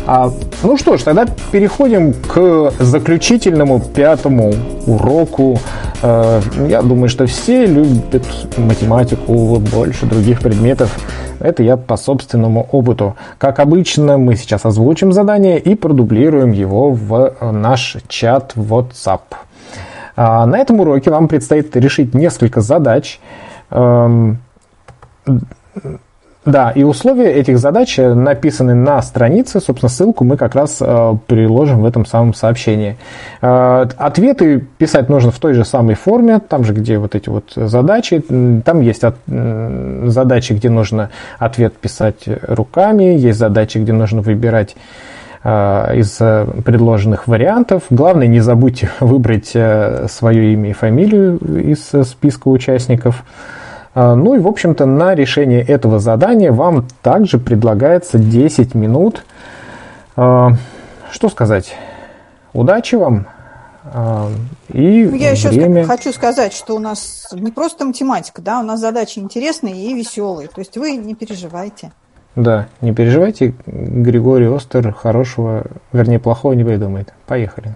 А, ну что ж, тогда переходим к заключительному пятому уроку. Э, я думаю, что все любят математику больше других предметов. Это я по собственному опыту. Как обычно, мы сейчас озвучим задание и продублируем его в наш чат WhatsApp. А на этом уроке вам предстоит решить несколько задач эм, да, и условия этих задач написаны на странице. Собственно, ссылку мы как раз э, приложим в этом самом сообщении. Э, ответы писать нужно в той же самой форме, там же, где вот эти вот задачи. Там есть от, задачи, где нужно ответ писать руками, есть задачи, где нужно выбирать э, из предложенных вариантов. Главное, не забудьте выбрать свое имя и фамилию из списка участников. А, ну и, в общем-то, на решение этого задания вам также предлагается 10 минут. А, что сказать? Удачи вам! А, и ну, Я время... еще хочу сказать, что у нас не просто математика, да, у нас задачи интересные и веселые. То есть вы не переживайте. Да, не переживайте, Григорий Остер хорошего, вернее, плохого не придумает. Поехали.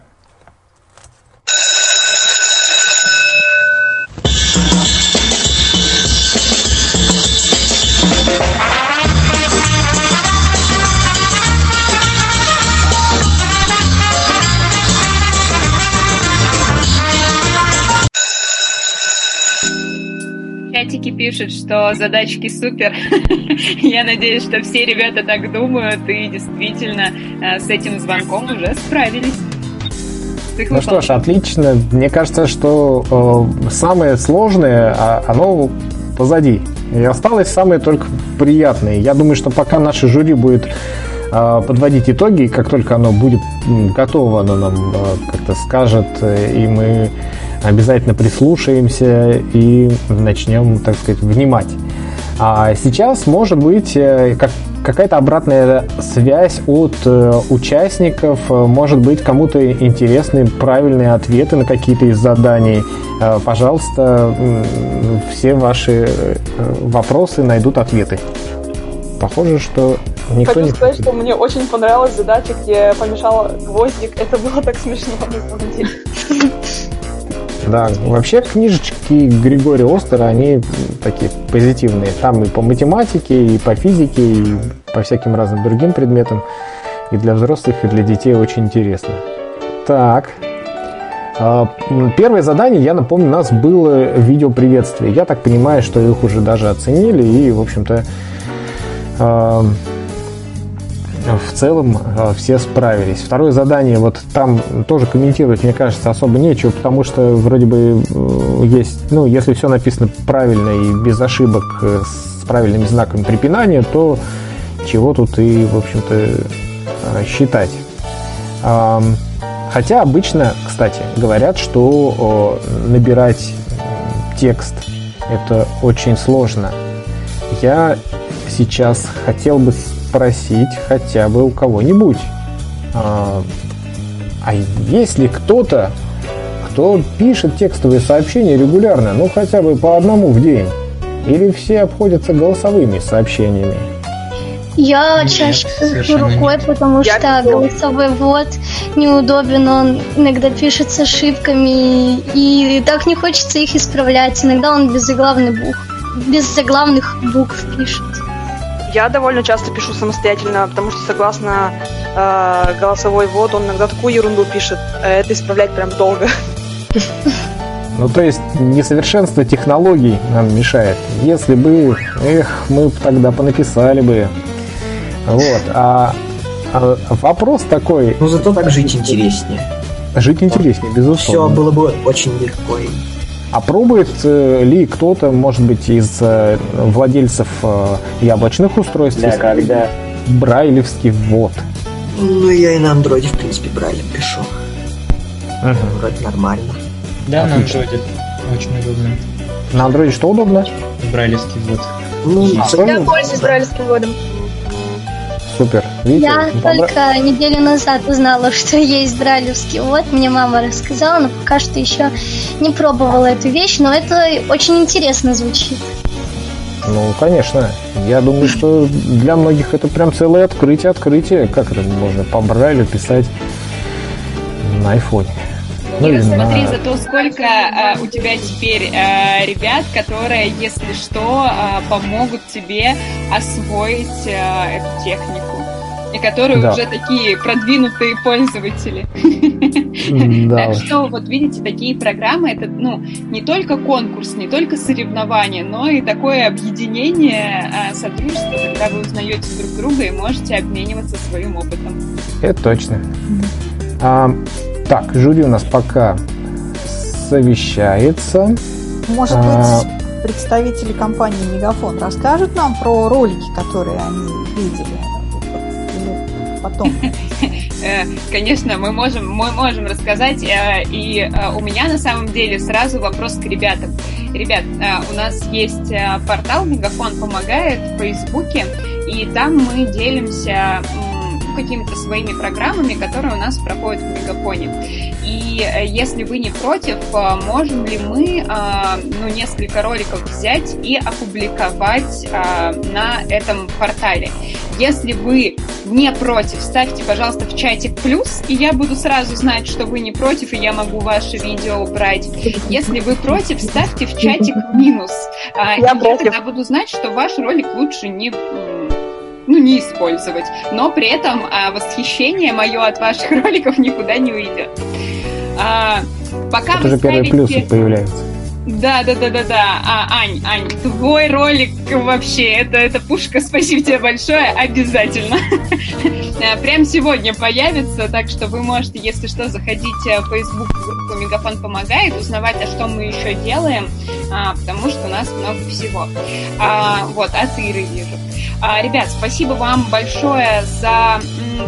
Чатике пишут, что задачки супер. Я надеюсь, что все ребята так думают и действительно э, с этим звонком уже справились. Ну что ж, отлично. Мне кажется, что э, самое сложное, а, оно позади. И осталось самое только приятное. Я думаю, что пока наше жюри будет э, подводить итоги, как только оно будет готово, оно нам э, как-то скажет, и мы обязательно прислушаемся и начнем, так сказать, внимать. А сейчас может быть э, как, какая-то обратная связь от э, участников, может быть кому-то интересны правильные ответы на какие-то из заданий. Э, пожалуйста, все ваши э, вопросы найдут ответы. Похоже, что никто Хочу не... сказать, что мне очень понравилась задача, где помешала гвоздик. Это было так смешно, на самом деле. Да, вообще книжечки Григория Остера, они такие позитивные. Там и по математике, и по физике, и по всяким разным другим предметам. И для взрослых, и для детей очень интересно. Так, а, Первое задание, я напомню, у нас было видео приветствие. Я так понимаю, что их уже даже оценили и, в общем-то, а, в целом э, все справились. Второе задание, вот там тоже комментировать, мне кажется, особо нечего, потому что вроде бы э, есть, ну, если все написано правильно и без ошибок э, с правильными знаками препинания, то чего тут и, в общем-то, считать. Хотя обычно, кстати, говорят, что набирать текст это очень сложно. Я сейчас хотел бы спросить хотя бы у кого-нибудь. А, а есть ли кто-то, кто пишет текстовые сообщения регулярно, ну хотя бы по одному в день? Или все обходятся голосовыми сообщениями? Я чаще пишу рукой, потому я что пишу. голосовой ввод неудобен, он иногда пишет с ошибками, и так не хочется их исправлять. Иногда он без заглавных букв, без заглавных букв пишет. Я довольно часто пишу самостоятельно, потому что согласно э, голосовой ввод он иногда такую ерунду пишет. Э, это исправлять прям долго. Ну, то есть несовершенство технологий нам мешает. Если бы, эх, мы тогда понаписали бы. Вот. А, а вопрос такой... Ну, зато так жить интереснее. Жить интереснее, безусловно. Все было бы очень легко. А пробует э, ли кто-то, может быть, из э, владельцев э, яблочных устройств да, когда... брайлевский ввод? Ну, я и на андроиде, в принципе, брайлем пишу. Угу. Вроде нормально. Да, Отлично. на андроиде очень удобно. На андроиде что удобно? Брайлевский ввод. Ну, а, я пользуюсь брайлевским вводом. Супер. Видите? Я только неделю назад узнала, что есть брайлевский ввод. Мне мама рассказала, но пока что еще не пробовала эту вещь, но это очень интересно звучит. Ну, конечно. Я думаю, что для многих это прям целое открытие, открытие. Как это можно по Брайлю писать на айфоне? Ну, Ира, смотри, на... зато сколько э, у тебя теперь э, ребят, которые, если что, э, помогут тебе освоить э, эту технику. И которые да. уже такие продвинутые пользователи. Так что, вот видите, такие программы, это ну, не только конкурс, не только соревнования, но и такое объединение, э, сотрудничество, когда вы узнаете друг друга и можете обмениваться своим опытом. Это точно. Так, жюри у нас пока совещается. Может а... быть, представители компании Мегафон расскажут нам про ролики, которые они видели? Или потом? Э, конечно, мы можем, мы можем рассказать, э, и э, у меня на самом деле сразу вопрос к ребятам. Ребят, у нас есть портал Мегафон помогает в Фейсбуке, и там мы делимся какими-то своими программами, которые у нас проходят в Мегафоне. И э, если вы не против, э, можем ли мы э, ну, несколько роликов взять и опубликовать на этом портале? Если вы не против, ставьте, пожалуйста, в чатик плюс, и я буду сразу знать, что вы не против, и я могу ваше видео убрать. Если вы против, ставьте в чатик минус. Я, я тогда буду знать, что ваш ролик лучше не ну, не использовать. Но при этом а, восхищение мое от ваших роликов никуда не уйдет. А, пока Это же первые плюсы появляются. Да, да, да, да, да. А, Ань, Ань, твой ролик вообще, это, это пушка, спасибо тебе большое, обязательно. Э, прям сегодня появится, так что вы можете, если что, заходить в Facebook группу Мегафон помогает, узнавать, а что мы еще делаем, а, потому что у нас много всего. А, вот, от Иры вижу. А, ребят, спасибо вам большое за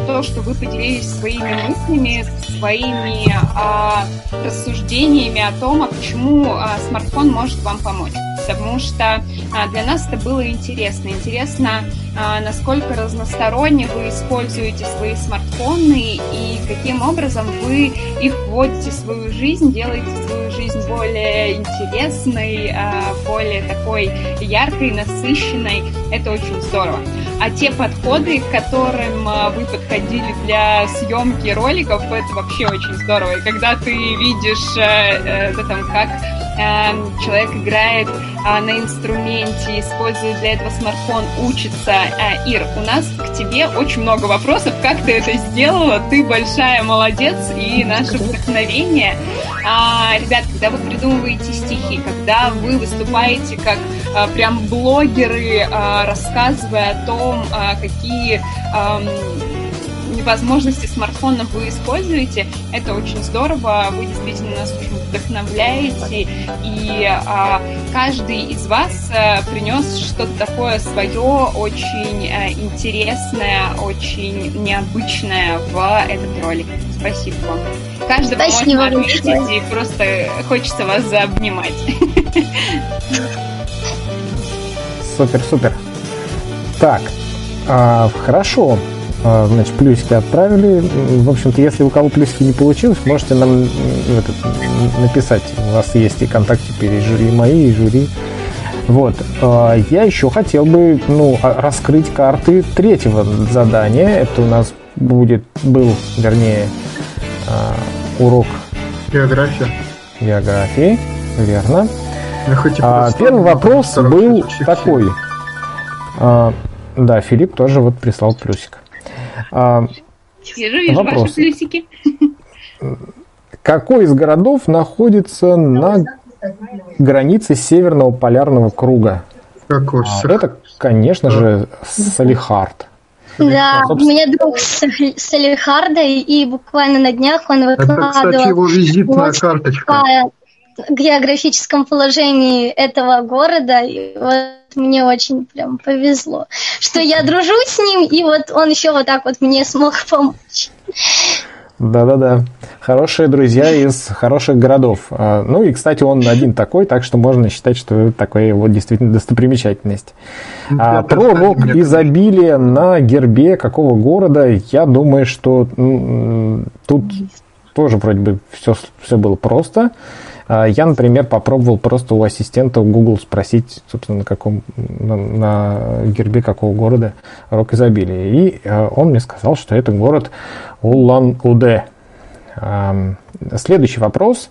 то, что вы поделились своими мыслями, своими а, рассуждениями о том, а почему а, смартфон может вам помочь. Потому что а, для нас это было интересно. Интересно, а, насколько разносторонне вы используете свои смартфоны и каким образом вы их вводите в свою жизнь, делаете свою жизнь более интересной, а, более такой яркой, насыщенной. Это очень здорово. А те подходы, к которым вы подходили для съемки роликов, это вообще очень здорово. И когда ты видишь, э, это там, как человек играет а, на инструменте, использует для этого смартфон, учится. Э, Ир, у нас к тебе очень много вопросов, как ты это сделала, ты большая молодец и наше вдохновение. А, ребят, когда вы придумываете стихи, когда вы выступаете как а, прям блогеры, рассказывая о том, какие возможности смартфона вы используете, это очень здорово, вы действительно нас очень вдохновляете, и а, каждый из вас а, принес что-то такое свое, очень а, интересное, очень необычное в этот ролик. Спасибо вам. Каждого Спасибо можно отметить, и просто хочется вас заобнимать. Супер, супер. Так, а, хорошо. А, значит, плюсики отправили. В общем-то, если у кого плюсики не получилось, можете нам этот, написать. У нас есть и контакт теперь и жюри мои, и жюри. Вот. А, я еще хотел бы ну, а, раскрыть карты третьего задания. Это у нас будет, был, вернее, урок География. Географии, верно. А, первый вопрос был такой. А, да, Филипп тоже вот прислал плюсик. А, вижу, вижу вопрос. ваши плюсики. Какой из городов находится на границы Северного полярного круга. Какой? А, это, конечно же, Салихард. Да, у меня друг с Салихарда, и буквально на днях он выкладывал... Это, кстати, его визитная карточка. географическом положении этого города. И вот мне очень прям повезло, что я дружу с ним, и вот он еще вот так вот мне смог помочь. Да-да-да. Хорошие друзья из хороших городов. А, ну и, кстати, он один такой, так что можно считать, что это такая вот действительно достопримечательность. А, про рок изобилия на гербе какого города, я думаю, что ну, тут тоже вроде бы все, все было просто. А, я, например, попробовал просто у ассистента Google спросить, собственно, на каком на, на гербе какого города рок изобилия. И он мне сказал, что это город Улан-Удэ. Следующий вопрос.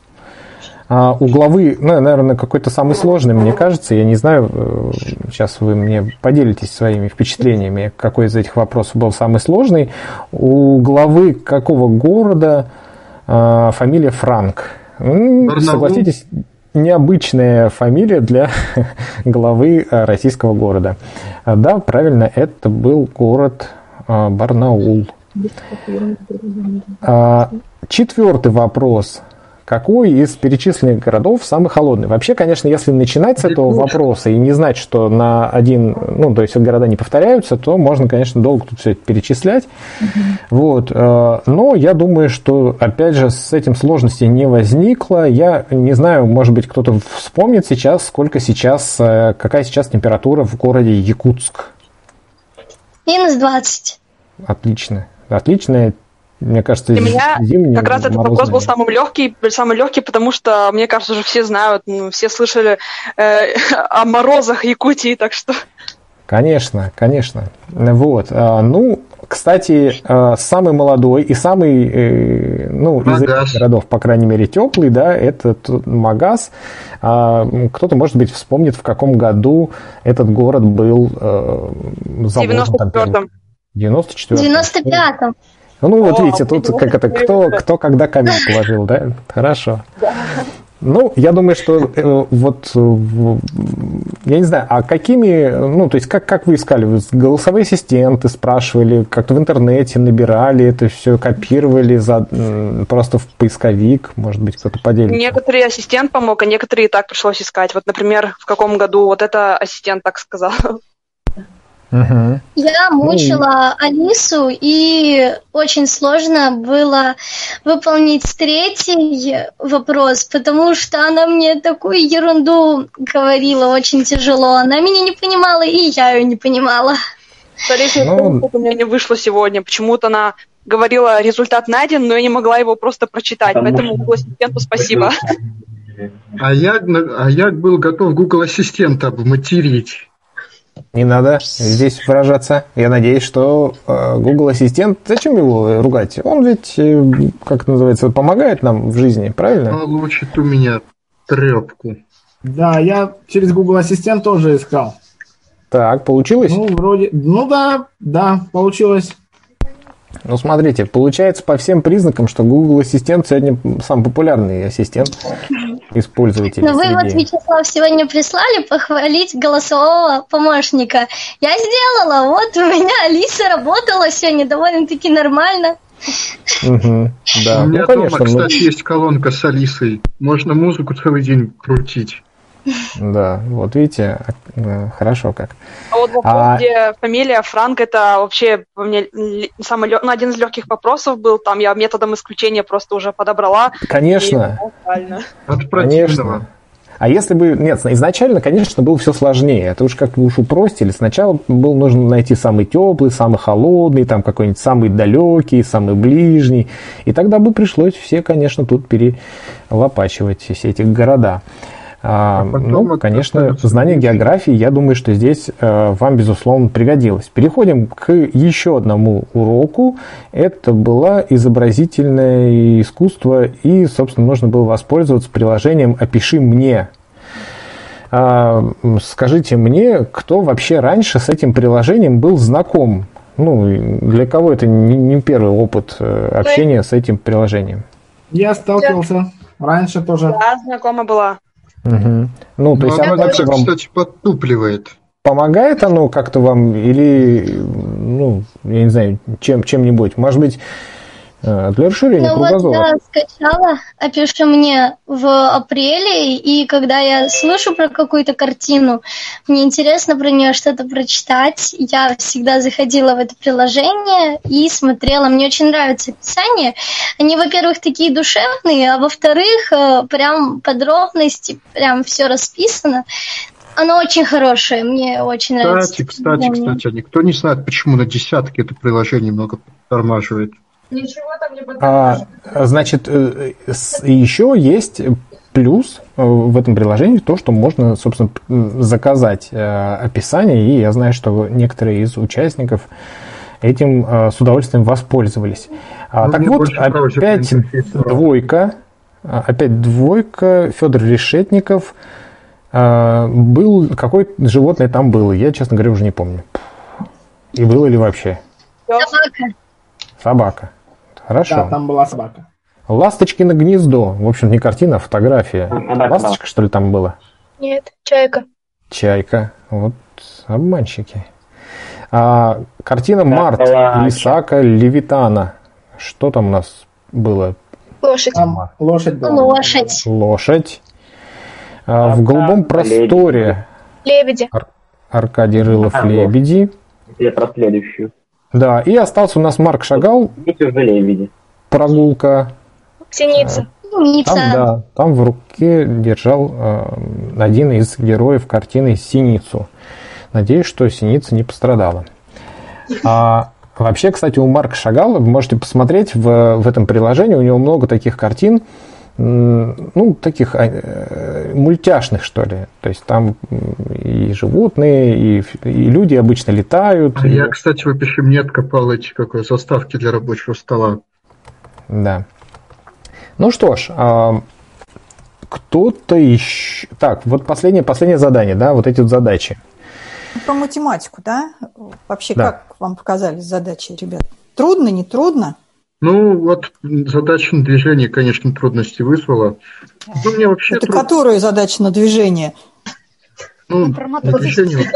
А, у главы, ну, наверное, какой-то самый сложный, мне кажется. Я не знаю, э, сейчас вы мне поделитесь своими впечатлениями, какой из этих вопросов был самый сложный. У главы какого города а, фамилия Франк? Барнаул. Согласитесь, необычная фамилия для главы э, российского города. Да, правильно, это был город а, Барнаул. А, четвертый вопрос. Какой из перечисленных городов самый холодный? Вообще, конечно, если начинать с этого вопроса и не знать, что на один, ну, то есть города не повторяются, то можно, конечно, долго тут все это перечислять. Вот. Э, но я думаю, что, опять же, с этим сложности не возникло. Я не знаю, может быть, кто-то вспомнит сейчас, сколько сейчас, э, какая сейчас температура в городе Якутск. Минус 20. Отлично отличная мне кажется, Для меня зимний, как раз этот вопрос был самым легкий, самый легкий, потому что, мне кажется, уже все знают, ну, все слышали э, о морозах Якутии, так что... Конечно, конечно. Вот. А, ну, кстати, а, самый молодой и самый, э, ну, Магаз. из этих городов, по крайней мере, теплый, да, это Магаз. А, кто-то, может быть, вспомнит, в каком году этот город был э, заложен. В 94-м. 94 95-м. Ну, вот видите, тут как это, кто, кто когда камень положил, да? Хорошо. Ну, я думаю, что э, вот, э, я не знаю, а какими, ну, то есть как, как вы искали? Вы голосовые ассистенты спрашивали, как-то в интернете набирали это все, копировали за, просто в поисковик, может быть, кто-то поделится? Некоторые ассистент помог, а некоторые и так пришлось искать. Вот, например, в каком году вот это ассистент так сказал. Угу. Я мучила ну, Алису, и очень сложно было выполнить третий вопрос, потому что она мне такую ерунду говорила очень тяжело. Она меня не понимала, и я ее не понимала. Скорее ну... у меня не вышло сегодня. Почему-то она говорила, результат найден, но я не могла его просто прочитать. Потому Поэтому Google Ассистенту спасибо. А я, а я был готов Google Ассистента обматерить. Не надо здесь выражаться. Я надеюсь, что э, Google Ассистент, зачем его ругать? Он ведь, э, как это называется, помогает нам в жизни, правильно? Получит у меня трепку. Да, я через Google Ассистент тоже искал. Так, получилось? Ну, вроде, ну да, да, получилось. Ну, смотрите, получается по всем признакам, что Google Ассистент сегодня самый популярный ассистент использователей. Ну, вы вот, Вячеслав, сегодня прислали похвалить голосового помощника. Я сделала, вот у меня Алиса работала сегодня довольно-таки нормально. Угу, да. У меня ну, конечно, дома, кстати, ну... есть колонка с Алисой. Можно музыку целый день крутить. Да, вот видите, хорошо как. А вот вопрос, а... где фамилия Франк, это вообще мне самый, ну, один из легких вопросов был, там я методом исключения просто уже подобрала. Конечно. Конечно. А если бы... Нет, изначально, конечно, было все сложнее. Это уж как бы уж упростили. Сначала было нужно найти самый теплый, самый холодный, там какой-нибудь самый далекий, самый ближний. И тогда бы пришлось все, конечно, тут перелопачивать все эти города. А, а ну, конечно, знание географии, я думаю, что здесь э, вам, безусловно, пригодилось. Переходим к еще одному уроку. Это было изобразительное искусство, и, собственно, нужно было воспользоваться приложением «Опиши мне». А, скажите мне, кто вообще раньше с этим приложением был знаком? Ну, для кого это не, не первый опыт э, общения с этим приложением? Я сталкивался раньше тоже. Да, знакома была. Угу. Ну, то есть оно как вам... кстати, подтупливает. Помогает оно как-то вам или, ну, я не знаю, чем, чем-нибудь? Может быть, для расширения ну, кругозора. Вот я скачала «Опиши мне» в апреле, и когда я слышу про какую-то картину, мне интересно про нее что-то прочитать. Я всегда заходила в это приложение и смотрела. Мне очень нравится описание. Они, во-первых, такие душевные, а во-вторых, э, прям подробности, прям все расписано. Оно очень хорошее, мне очень кстати, нравится. Кстати, кстати, кстати, никто не знает, почему на десятке это приложение много тормаживает. Ничего там не а, Значит, э, еще есть плюс э, в этом приложении то, что можно, собственно, заказать э, описание, и я знаю, что некоторые из участников этим с удовольствием воспользовались. А, ну, так вот, опять двойка, опять двойка, Федор Решетников – был, какое животное там было, я, честно говоря, уже не помню. И было ли вообще? Собака. Собака. Хорошо. Да, там была собака. Ласточкино гнездо. В общем, не картина, а фотография. Ласточка, что ли, там была? Нет, чайка. Чайка. Вот обманщики. А, картина да, Март Исаака Левитана. Что там у нас было? Лошадь. Там лошадь была. Лошадь. Лошадь. А, в голубом просторе. Лебеди. Ар- Аркадий Рылов а, Лебеди. Я про следующую. Да, и остался у нас Марк Шагал. Лебеди. Прогулка. Синица. Там, да, там в руке держал э, один из героев картины Синицу. Надеюсь, что Синица не пострадала. А, вообще, кстати, у Марка Шагала, вы можете посмотреть в, в этом приложении, у него много таких картин, ну, таких э, мультяшных, что ли. То есть там и животные, и, и люди обычно летают. А и... Я, кстати, в «Опиши мне» откопал эти какой, заставки для рабочего стола. Да. Ну что ж, а, кто-то еще... Так, вот последнее, последнее задание, да, вот эти вот задачи. Про математику, да? Вообще, да. как вам показались задачи, ребят? Трудно, не трудно? Ну, вот задача на движение, конечно, трудности вызвала. Ну, мне вообще Это труд... которая задача на движение? Ну, на движение...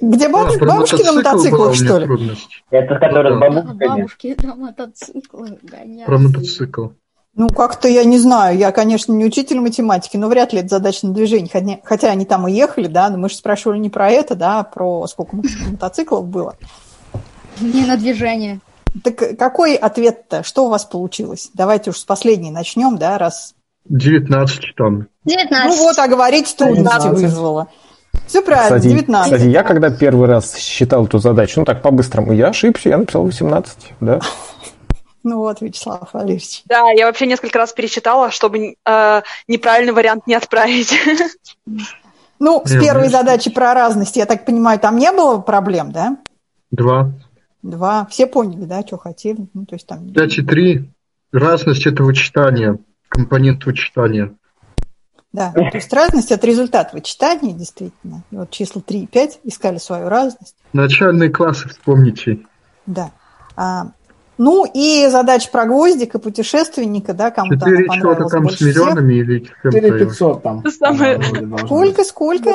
Где бабушки, а, бабушки на мотоциклах, что ли? Трудность. Это которая с бабушкой. Бабушки на мотоциклах гоняются. Про мотоцикл. Ну, как-то я не знаю. Я, конечно, не учитель математики, но вряд ли это задача на движение. Хотя, они там уехали, да, но мы же спрашивали не про это, да, а про сколько мотоциклов было. Не на движение. Так какой ответ-то? Что у вас получилось? Давайте уж с последней начнем, да, раз... 19 тонн. 19. Ну вот, а говорить трудности вызвало. Все правильно, кстати, 19. Кстати, я когда первый раз считал эту задачу, ну так по-быстрому, я ошибся, я написал 18, да. Ну вот, Вячеслав Валерьевич. Да, я вообще несколько раз перечитала, чтобы э, неправильный вариант не отправить. Ну, с первой задачи про разность, я так понимаю, там не было проблем, да? Два. Два. Все поняли, да, что хотели? Ну, то есть там... 5 и 3. Разность – это вычитание, компонент вычитания. Да, то есть разность – это результат вычитания, действительно. И вот числа 3 и 5 искали свою разность. Начальные классы вспомните. Да. А, ну и задача про гвоздик и путешественника, да, кому-то она понравилась там больше с миллионами всех. или 4 500 там. Сколько, сколько?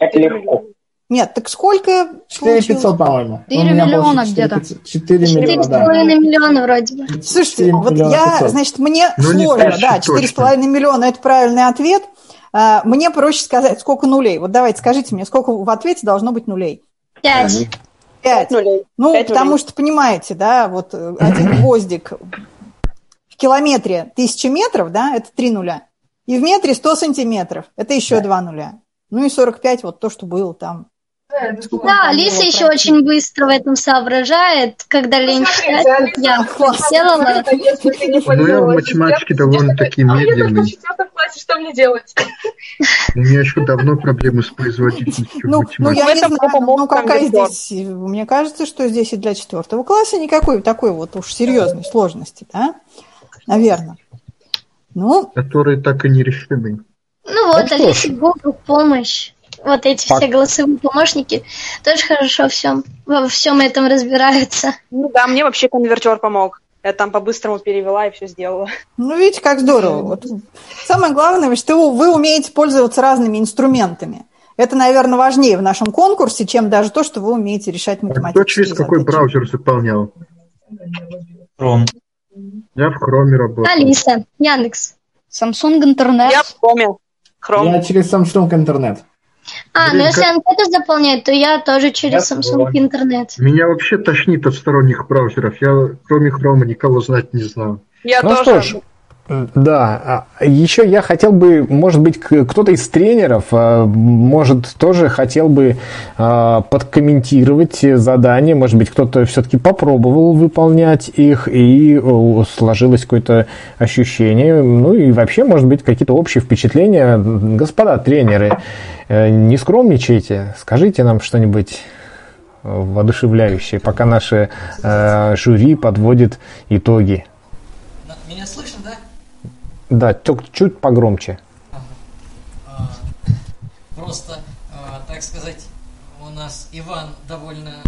Это легко. Нет, так сколько 4 500, по-моему. 4 миллиона где-то. 4 миллиона, 4,5 да. миллиона вроде бы. Слушайте, вот я, 500. значит, мне ну, сложно, да, 4,5 миллиона – это правильный ответ. А, мне проще сказать, сколько нулей. Вот давайте скажите мне, сколько в ответе должно быть нулей? Пять. Пять. нулей. Ну, 5 потому нулей. что, понимаете, да, вот э, один гвоздик в километре тысячи метров, да, это три нуля. И в метре 100 сантиметров, это еще два нуля. Ну и 45, вот то, что было там да, Алиса еще очень быстро в этом соображает, когда лень читать, я сделала. Ну, я в математике довольно-таки медленный. А что мне делать? У меня еще давно проблемы с производительностью ну, ну, я не знаю, ну, какая здесь... Мне кажется, что здесь и для четвертого класса никакой такой вот уж серьезной сложности, да? Наверное. Ну... Которые так и не решены. Ну вот, ну, Алисе Google помощь вот эти Пак. все голосовые помощники тоже хорошо всем, во всем этом разбираются. Ну да, мне вообще конвертер помог. Я там по-быстрому перевела и все сделала. Ну, видите, как здорово. Вот. Самое главное, что вы умеете пользоваться разными инструментами. Это, наверное, важнее в нашем конкурсе, чем даже то, что вы умеете решать математические а кто через какой браузер заполнял? Chrome. Я в Chrome работаю. Алиса, Яндекс, Samsung интернет. Я в Chrome. Chrome. Я через Samsung интернет. А, Блин, ну если как... анкету заполнять, то я тоже через я Samsung интернет. Меня вообще тошнит от сторонних браузеров. Я кроме Chrome никого знать не знаю. Я ну тоже. Что ж, да, а, еще я хотел бы, может быть, кто-то из тренеров, а, может, тоже хотел бы а, подкомментировать задания, может быть, кто-то все-таки попробовал выполнять их и сложилось какое-то ощущение, ну и вообще, может быть, какие-то общие впечатления. Господа тренеры, э, не скромничайте, скажите нам что-нибудь воодушевляющее, пока наше э, жюри подводит итоги. Меня слышно, да? Чуть погромче. А, просто, а, так сказать, у нас Иван довольно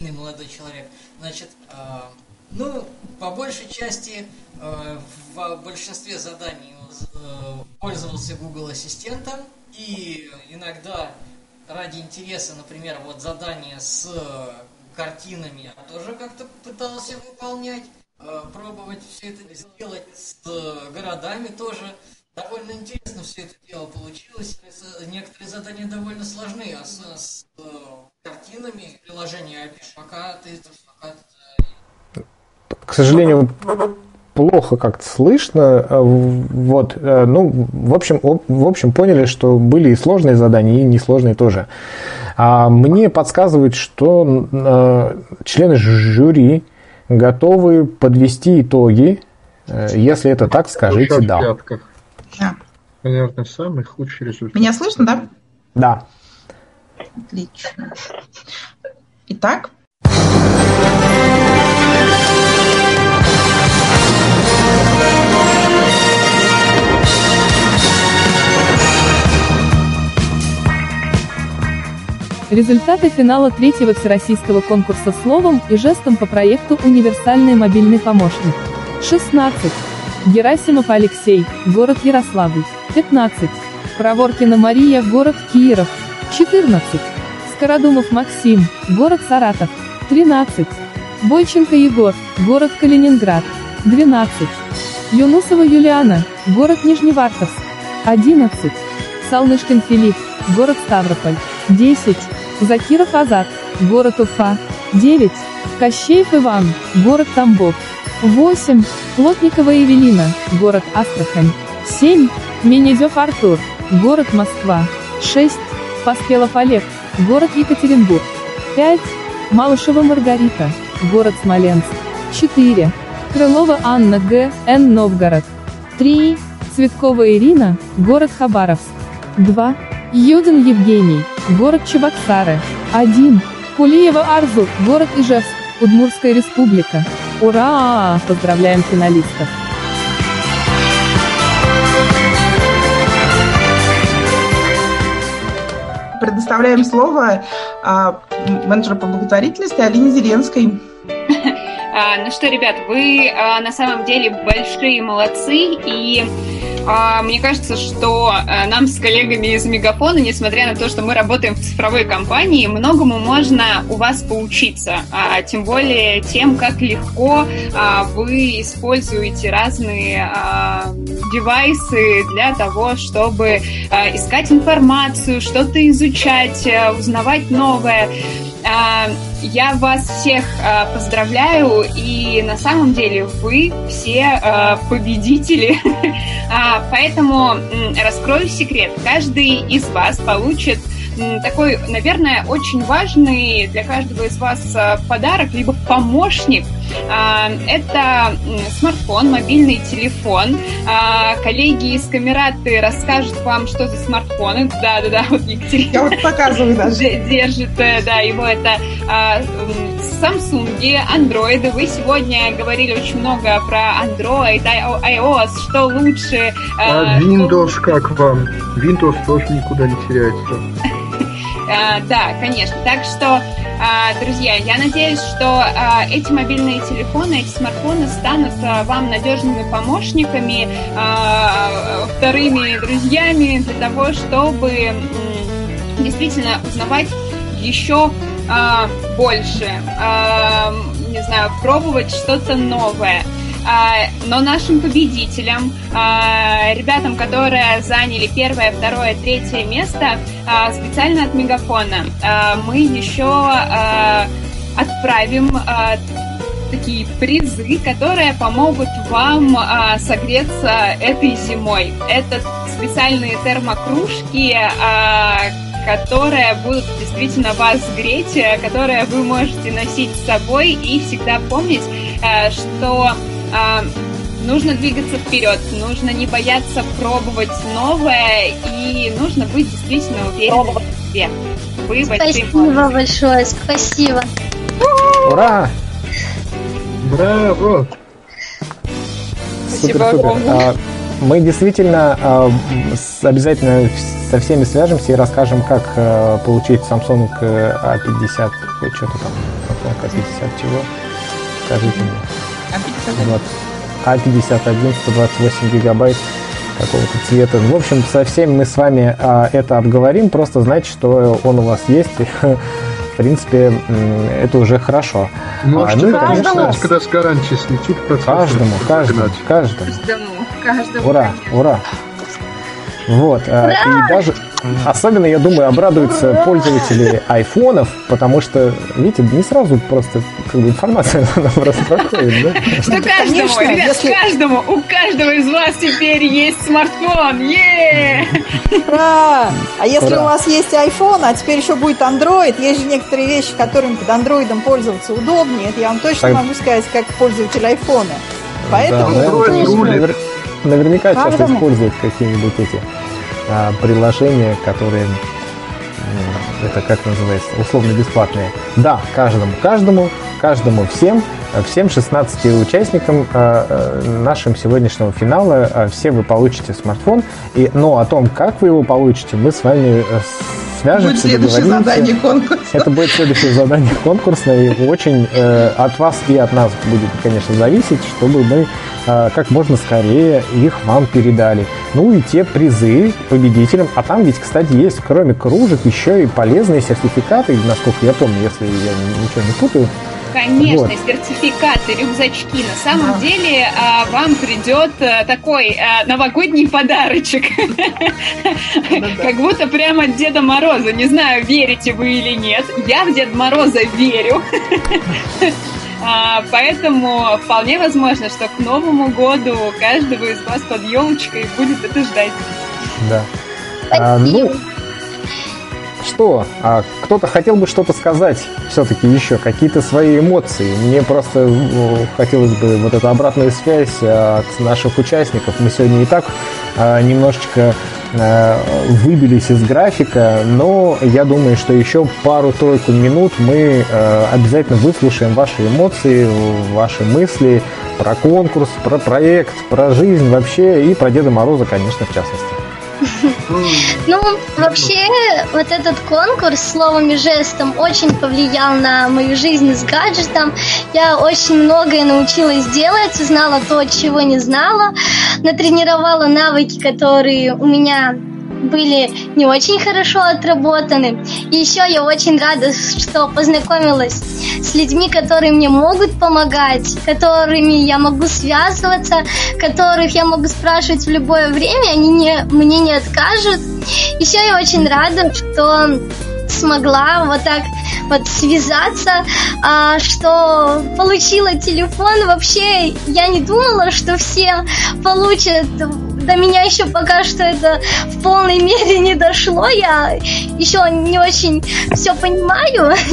молодой человек. Значит, а, ну, по большей части в большинстве заданий пользовался Google Ассистентом и иногда ради интереса, например, вот задание с картинами я тоже как-то пытался выполнять. Э, пробовать все это сделать с э, городами тоже. Довольно интересно все это дело получилось. Некоторые задания довольно сложные, а с, с э, картинами приложения пока ты пока к сожалению, плохо как-то слышно. Вот, ну, в общем, в общем, поняли, что были и сложные задания, и несложные тоже. А мне подсказывают, что члены жюри готовы подвести итоги. Э, если это так, скажите да. да. Наверное, самый худший результат. Меня слышно, да? Да. Отлично. Итак. Результаты финала третьего всероссийского конкурса словом и жестом по проекту «Универсальный мобильный помощник». 16. Герасимов Алексей, город Ярославль. 15. Проворкина Мария, город Кииров. 14. Скородумов Максим, город Саратов. 13. Бойченко Егор, город Калининград. 12. Юнусова Юлиана, город Нижневартовск. 11. Солнышкин Филипп, город Ставрополь. 10. Закиров Азат, город Уфа. 9. Кощеев Иван, город Тамбов. 8. Плотникова Евелина, город Астрахань. 7. Менедев Артур, город Москва. 6. Поспелов Олег, город Екатеринбург. 5. Малышева Маргарита, город Смоленск. 4. Крылова Анна Г. Н. Новгород. 3. Цветкова Ирина, город Хабаровск. 2. Юдин Евгений, город Чебоксары. 1. Кулиева Арзу, город Ижевск, Удмурская республика. Ура! Поздравляем финалистов! Предоставляем слово а, менеджеру по благотворительности Алине Зеленской. А, ну что, ребят, вы а, на самом деле большие молодцы, и мне кажется, что а, нам с коллегами из Мегафона, несмотря на то, что мы работаем в цифровой компании, многому можно у вас поучиться. А, тем более тем, как легко вы используете разные девайсы для того, чтобы искать информацию, что-то изучать, узнавать новое. Я вас всех поздравляю, и на самом деле вы все победители. Поэтому раскрою секрет. Каждый из вас получит такой, наверное, очень важный для каждого из вас а, подарок, либо помощник. А, это смартфон, мобильный телефон. А, коллеги из Камераты расскажут вам, что за смартфоны. Да-да-да, вот Екатерина. Я вот показываю даже. Держит, э, да, его это Samsung, Android. Вы сегодня говорили очень много про Android, iOS, что лучше. А Windows как вам? Windows тоже никуда не теряется. А, да, конечно. Так что, а, друзья, я надеюсь, что а, эти мобильные телефоны, эти смартфоны станут вам надежными помощниками, вторыми друзьями для того, чтобы действительно узнавать еще больше, не знаю, пробовать что-то новое. А, но нашим победителям, а, ребятам, которые заняли первое, второе, третье место, а, специально от Мегафона, мы еще отправим такие призы, которые помогут вам согреться этой зимой. Это специальные термокружки, которые будут действительно вас греть, которые вы можете носить с собой и всегда помнить, что а, нужно двигаться вперед, нужно не бояться пробовать новое и нужно быть действительно уверенным в себе. Вы спасибо большое, спасибо. Ура! Браво! Супер, супер. А, мы действительно а, обязательно со всеми свяжемся и расскажем, как а, получить Samsung A50. Что-то там, Samsung A50 чего? Скажите мне. А51, 128 гигабайт какого-то цвета. В общем, со всеми мы с вами а, это обговорим. Просто знайте, что он у вас есть. И, в принципе, это уже хорошо. Ну, а, ну, конечно, когда с гарантии слетит, каждому, каждому, каждому. Каждому. Ура, ура. Вот. Ура! И даже, Особенно, я думаю, обрадуются пользователи айфонов, потому что, видите, не сразу просто как бы информация нам просто проходит, да? Что каждому, Конечно, ребят, если... каждому, у каждого из вас теперь есть смартфон, е Ура! А если Ура. у вас есть iPhone, а теперь еще будет Android, есть же некоторые вещи, которыми под андроидом пользоваться удобнее, это я вам точно так... могу сказать, как пользователь айфона. Поэтому... Да, навер... Наверняка часто используют какие-нибудь эти а, приложения, которые это как называется, условно бесплатные. Да, каждому, каждому, каждому, всем, всем 16 участникам э, нашим сегодняшнего финала э, все вы получите смартфон. И, но о том, как вы его получите, мы с вами свяжемся, будет следующее задание конкурса. Это будет следующее задание конкурса, и очень э, от вас и от нас будет, конечно, зависеть, чтобы мы э, как можно скорее их вам передали. Ну и те призы победителям. А там ведь, кстати, есть, кроме кружек, еще и полезные сертификаты, насколько я помню, если я ничего не путаю. Конечно, вот. сертификаты, рюкзачки. На самом да. деле а, вам придет а, такой а, новогодний подарочек. Как будто прямо от Деда Мороза. Не знаю, верите вы или нет. Я в Деда Мороза верю. А, поэтому вполне возможно, что к Новому году каждого из вас под елочкой будет это ждать. Да. А, ну, что? А кто-то хотел бы что-то сказать все-таки еще, какие-то свои эмоции. Мне просто ну, хотелось бы вот эту обратную связь а, от наших участников. Мы сегодня и так а, немножечко а, выбились из графика, но я думаю, что еще пару-тройку минут мы а, обязательно выслушаем ваши эмоции, ваши мысли про конкурс, про проект, про жизнь вообще и про Деда Мороза, конечно, в частности. Ну, вообще, вот этот конкурс словом и жестом очень повлиял на мою жизнь с гаджетом. Я очень многое научилась делать, узнала то, чего не знала, натренировала навыки, которые у меня были не очень хорошо отработаны. Еще я очень рада, что познакомилась с людьми, которые мне могут помогать, которыми я могу связываться, которых я могу спрашивать в любое время, они не, мне не откажут. Еще я очень рада, что смогла вот так вот связаться, а, что получила телефон. Вообще я не думала, что все получат до меня еще пока что это в полной мере не дошло. Я еще не очень все понимаю.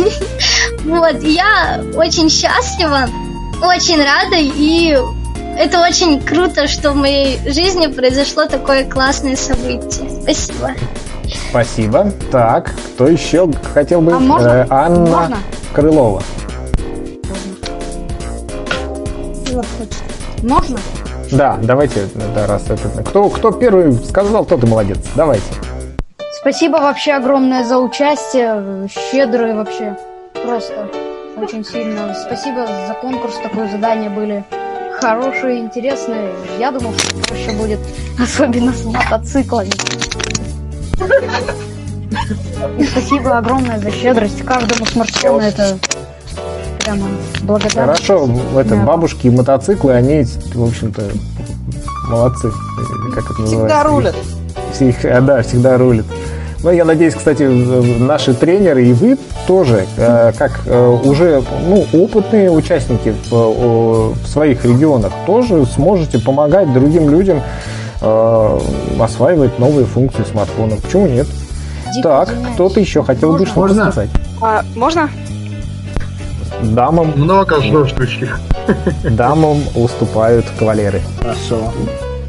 Вот, я очень счастлива, очень рада и это очень круто, что в моей жизни произошло такое классное событие. Спасибо. Спасибо. Так, кто еще хотел бы? А можно? Э, Анна можно? Крылова. Можно? Да, давайте, да, раз это... Кто, кто первый сказал, тот и молодец. Давайте. Спасибо вообще огромное за участие, щедрые вообще, просто очень сильно. Спасибо за конкурс, такое задание были хорошие, интересные. Я думал, что проще будет, особенно с мотоциклами. И спасибо огромное за щедрость. Каждому смартфону это прямо благодарна. Хорошо, это да. бабушки и мотоциклы, они, в общем-то, молодцы. Как это называется? Всегда рулят. Всех, а, да, всегда рулят. Но я надеюсь, кстати, наши тренеры и вы тоже, э, как э, уже ну, опытные участники в, в своих регионах, тоже сможете помогать другим людям э, осваивать новые функции смартфона. Почему нет? Так, кто-то еще хотел бы что-то сказать. А, можно? Дамам... Много жесточных. Дамам уступают кавалеры. Хорошо.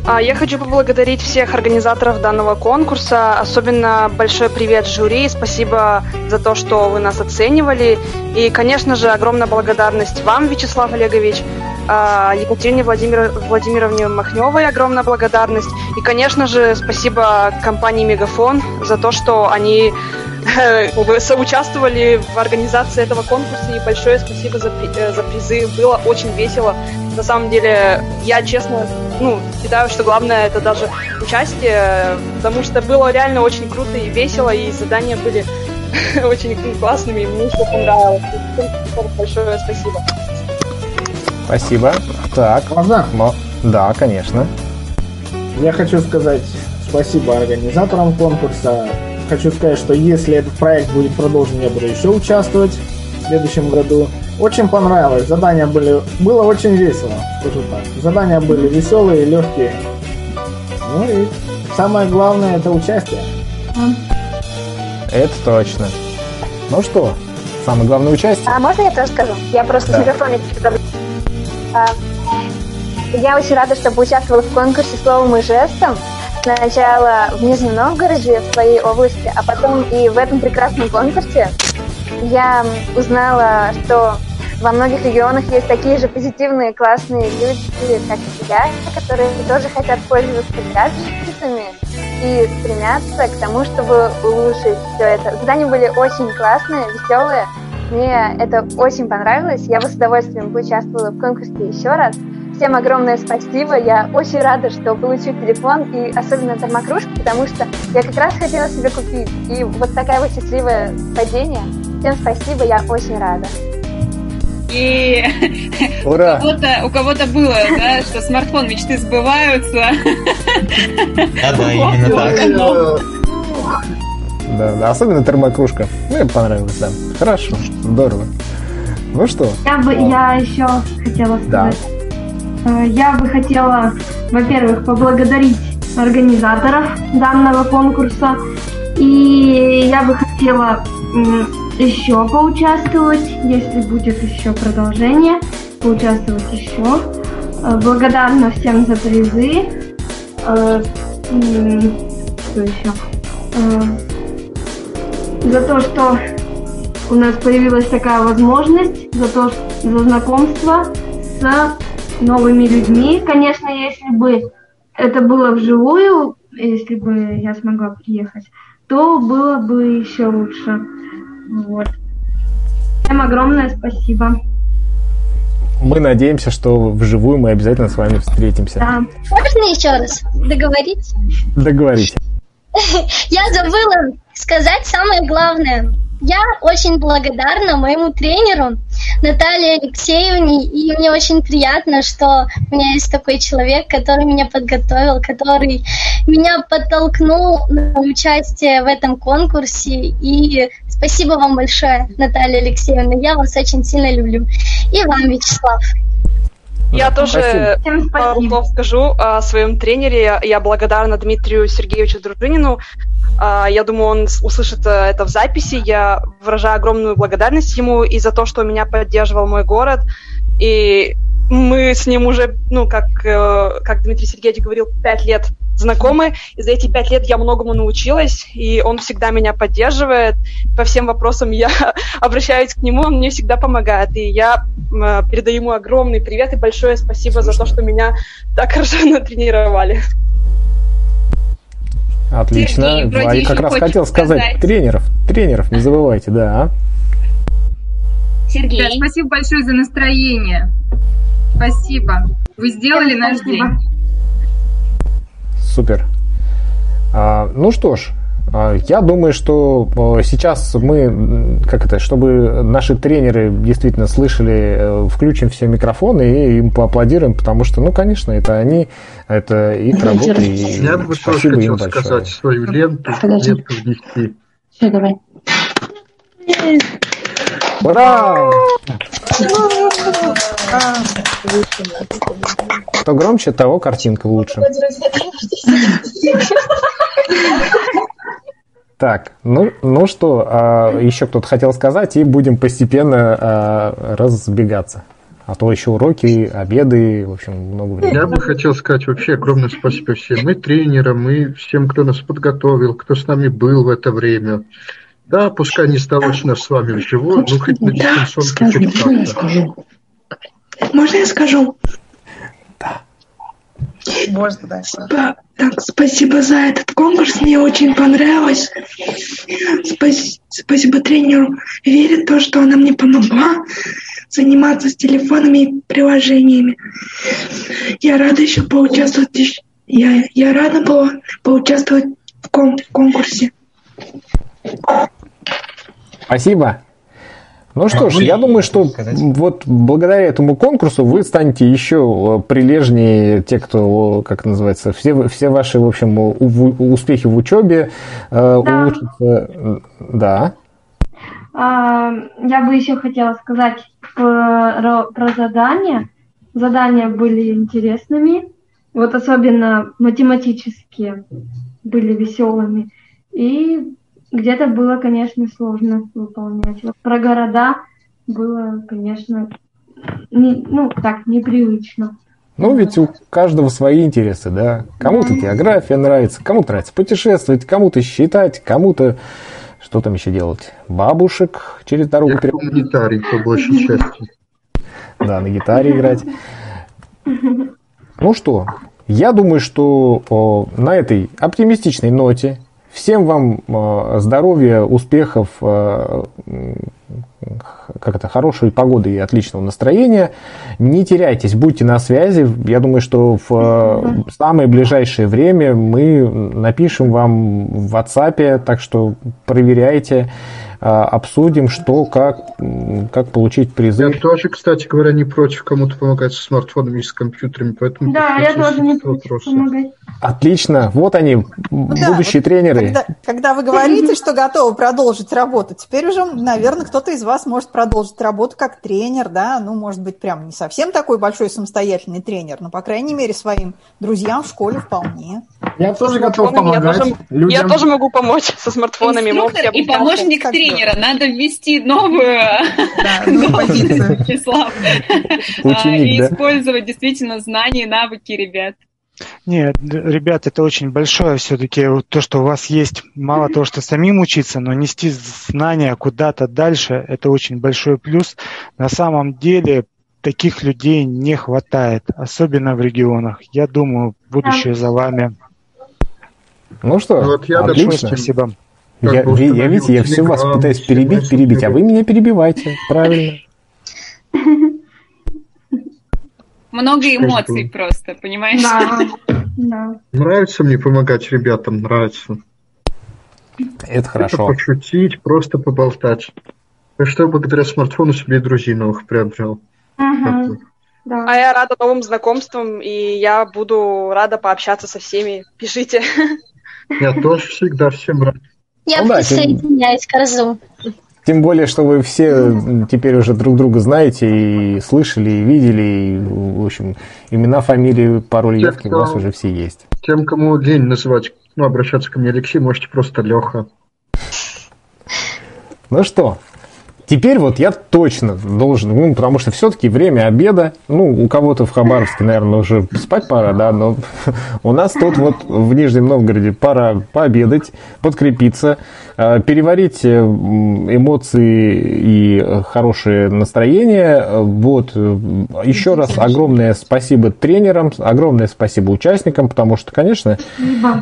А, я хочу поблагодарить всех организаторов данного конкурса. Особенно большой привет жюри. Спасибо за то, что вы нас оценивали. И, конечно же, огромная благодарность вам, Вячеслав Олегович, Екатерине Владимир... Владимировне Махневой огромная благодарность. И, конечно же, спасибо компании Мегафон за то, что они э, соучаствовали в организации этого конкурса. И большое спасибо за, э, за призы. Было очень весело. На самом деле, я честно ну, считаю, что главное это даже участие, потому что было реально очень круто и весело, и задания были очень классными, мне все понравилось. Большое спасибо. Спасибо. Так. Можно? Да, конечно. Я хочу сказать спасибо организаторам конкурса. Хочу сказать, что если этот проект будет продолжен, я буду еще участвовать в следующем году. Очень понравилось. Задания были... Было очень весело, скажу так. Задания были веселые, легкие. Ну и самое главное это участие. Это точно. Ну что, самое главное участие? А можно я тоже скажу? Я просто да. с микрофоном а, я очень рада, что поучаствовала в конкурсе словом и жестом. Сначала в Нижнем Новгороде, в своей области, а потом и в этом прекрасном конкурсе. Я узнала, что во многих регионах есть такие же позитивные, классные люди, как и я, которые тоже хотят пользоваться гаджетами и стремятся к тому, чтобы улучшить все это. Задания были очень классные, веселые, мне это очень понравилось. Я бы с удовольствием поучаствовала в конкурсе еще раз. Всем огромное спасибо. Я очень рада, что получу телефон и особенно термокружку, потому что я как раз хотела себе купить. И вот такая вот счастливое падение. Всем спасибо, я очень рада. И Ура! у кого-то, у кого-то было, да, что смартфон мечты сбываются. Да, да, именно так. Да, да, особенно термокружка. Мне понравилось, да. Хорошо, здорово. Ну что? Я бы, я еще хотела сказать. Да. Э, я бы хотела, во-первых, поблагодарить организаторов данного конкурса. И я бы хотела еще поучаствовать, если будет еще продолжение, поучаствовать еще. Э, благодарна всем за призы. Э, что еще? За то, что у нас появилась такая возможность, за то, за знакомство с новыми людьми. Конечно, если бы это было вживую, если бы я смогла приехать, то было бы еще лучше. Вот. Всем огромное спасибо. Мы надеемся, что вживую мы обязательно с вами встретимся. Да. Можно еще раз договорить? Договорить. Я забыла сказать самое главное. Я очень благодарна моему тренеру Наталье Алексеевне, и мне очень приятно, что у меня есть такой человек, который меня подготовил, который меня подтолкнул на участие в этом конкурсе. И спасибо вам большое, Наталья Алексеевна. Я вас очень сильно люблю. И вам, Вячеслав. Я тоже пару слов скажу о своем тренере. Я благодарна Дмитрию Сергеевичу Дружинину. А, я думаю, он услышит э, это в записи. Я выражаю огромную благодарность ему и за то, что меня поддерживал мой город. И мы с ним уже, ну, как, э, как Дмитрий Сергеевич говорил, пять лет знакомы, и за эти пять лет я многому научилась, и он всегда меня поддерживает. По всем вопросам я обращаюсь к нему, он мне всегда помогает, и я э, передаю ему огромный привет и большое спасибо за то, что меня так хорошо натренировали. Отлично. Сергей, а я как раз хотел сказать, сказать тренеров, тренеров не забывайте, да. Сергей. Да, спасибо большое за настроение. Спасибо. Вы сделали Всем наш спасибо. день. Супер. А, ну что ж, а, я думаю, что а, сейчас мы, как это, чтобы наши тренеры действительно слышали, э, включим все микрофоны и им поаплодируем, потому что, ну, конечно, это они, это их работа. И я бы тоже хотел сказать свою ленту, ленту внести. Все, давай. Ура! Кто громче, того картинка лучше. Так, ну, ну что, а, еще кто-то хотел сказать, и будем постепенно а, разбегаться. А то еще уроки, обеды, в общем, много времени. Я бы хотел сказать вообще огромное спасибо всем, и тренерам, и всем, кто нас подготовил, кто с нами был в это время. Да, пускай не заочно с вами вживую, но хоть на дистанционке хоть как-то. Можно я скажу? Да. Можно, да. Спа- так, спасибо за этот конкурс, мне очень понравилось. Спас- спасибо тренеру Вере, то, что она мне помогла заниматься с телефонами и приложениями. Я рада еще поучаствовать. Я, я рада была поучаствовать в кон- конкурсе. Спасибо. Ну что ж, я думаю, что вот благодаря этому конкурсу вы станете еще э, прилежнее, те, кто, как называется, все, все ваши, в общем, успехи в учебе э, да. улучшатся. Да. А, я бы еще хотела сказать про, про задания. Задания были интересными, вот особенно математические были веселыми. И где-то было, конечно, сложно выполнять. Вот про города было, конечно, не, ну, так, непривычно. Ну, ведь у каждого свои интересы, да. Кому-то да. география нравится, кому-то нравится путешествовать, кому-то считать, кому-то что там еще делать? Бабушек через дорогу Я пере... на гитаре, по большей части. Да, на гитаре играть. Ну что, я думаю, что о, на этой оптимистичной ноте Всем вам э, здоровья, успехов, э, как это, хорошей погоды и отличного настроения. Не теряйтесь, будьте на связи. Я думаю, что в э, самое ближайшее время мы напишем вам в WhatsApp, так что проверяйте. А, обсудим, что, как, как получить призы. Я тоже, кстати говоря, не против кому-то помогать со смартфонами и с компьютерами, поэтому... Да, я тоже не против помогать. Отлично, вот они, ну, будущие да, тренеры. Когда, когда вы говорите, что готовы продолжить работу, теперь уже, наверное, кто-то из вас может продолжить работу как тренер, да, ну, может быть, прям не совсем такой большой самостоятельный тренер, но, по крайней мере, своим друзьям в школе вполне. Я тоже готов помогать. Я тоже, людям. я тоже могу помочь со смартфонами. Инструктор и помощник тренера тренера, надо ввести новую позицию. И использовать действительно знания и навыки ребят. Нет, ребят, это очень большое все-таки то, что у вас есть, мало того, что самим учиться, но нести знания куда-то дальше, это очень большой плюс. На самом деле таких людей не хватает, особенно в регионах. Я думаю, будущее за вами. Ну что, вот я отлично. Спасибо. Я, вы, я, видите, я все вас пытаюсь перебить, перебить, а вы меня перебиваете. Правильно. Много эмоций просто, понимаешь? Да, да. Нравится мне помогать ребятам, нравится. Это хорошо. Это пошутить, просто поболтать. А что благодаря смартфону себе друзей новых приобрел. Угу. Да. А я рада новым знакомствам, и я буду рада пообщаться со всеми. Пишите. Я тоже всегда всем рад. Я ну, присоединяюсь да, к Разу. Тем более, что вы все теперь уже друг друга знаете и слышали, и видели, и, в общем, имена, фамилии, пароль явки у вас уже все есть. Тем, кому лень называть, ну, обращаться ко мне Алексей, можете просто Леха. Ну что, Теперь вот я точно должен, ну, потому что все-таки время обеда, ну, у кого-то в Хабаровске, наверное, уже спать пора, да, но у нас тут вот в Нижнем Новгороде пора пообедать, подкрепиться. Переварить эмоции и хорошее настроение. Вот. Еще раз огромное спасибо тренерам, огромное спасибо участникам, потому что, конечно,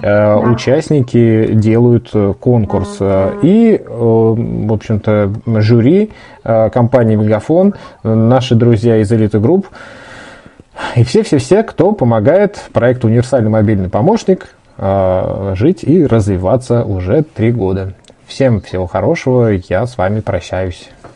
участники делают конкурс. И, в общем-то, жюри компании «Мегафон», наши друзья из «Элиты Групп», и все-все-все, кто помогает проекту «Универсальный мобильный помощник» э, жить и развиваться уже три года. Всем всего хорошего, я с вами прощаюсь.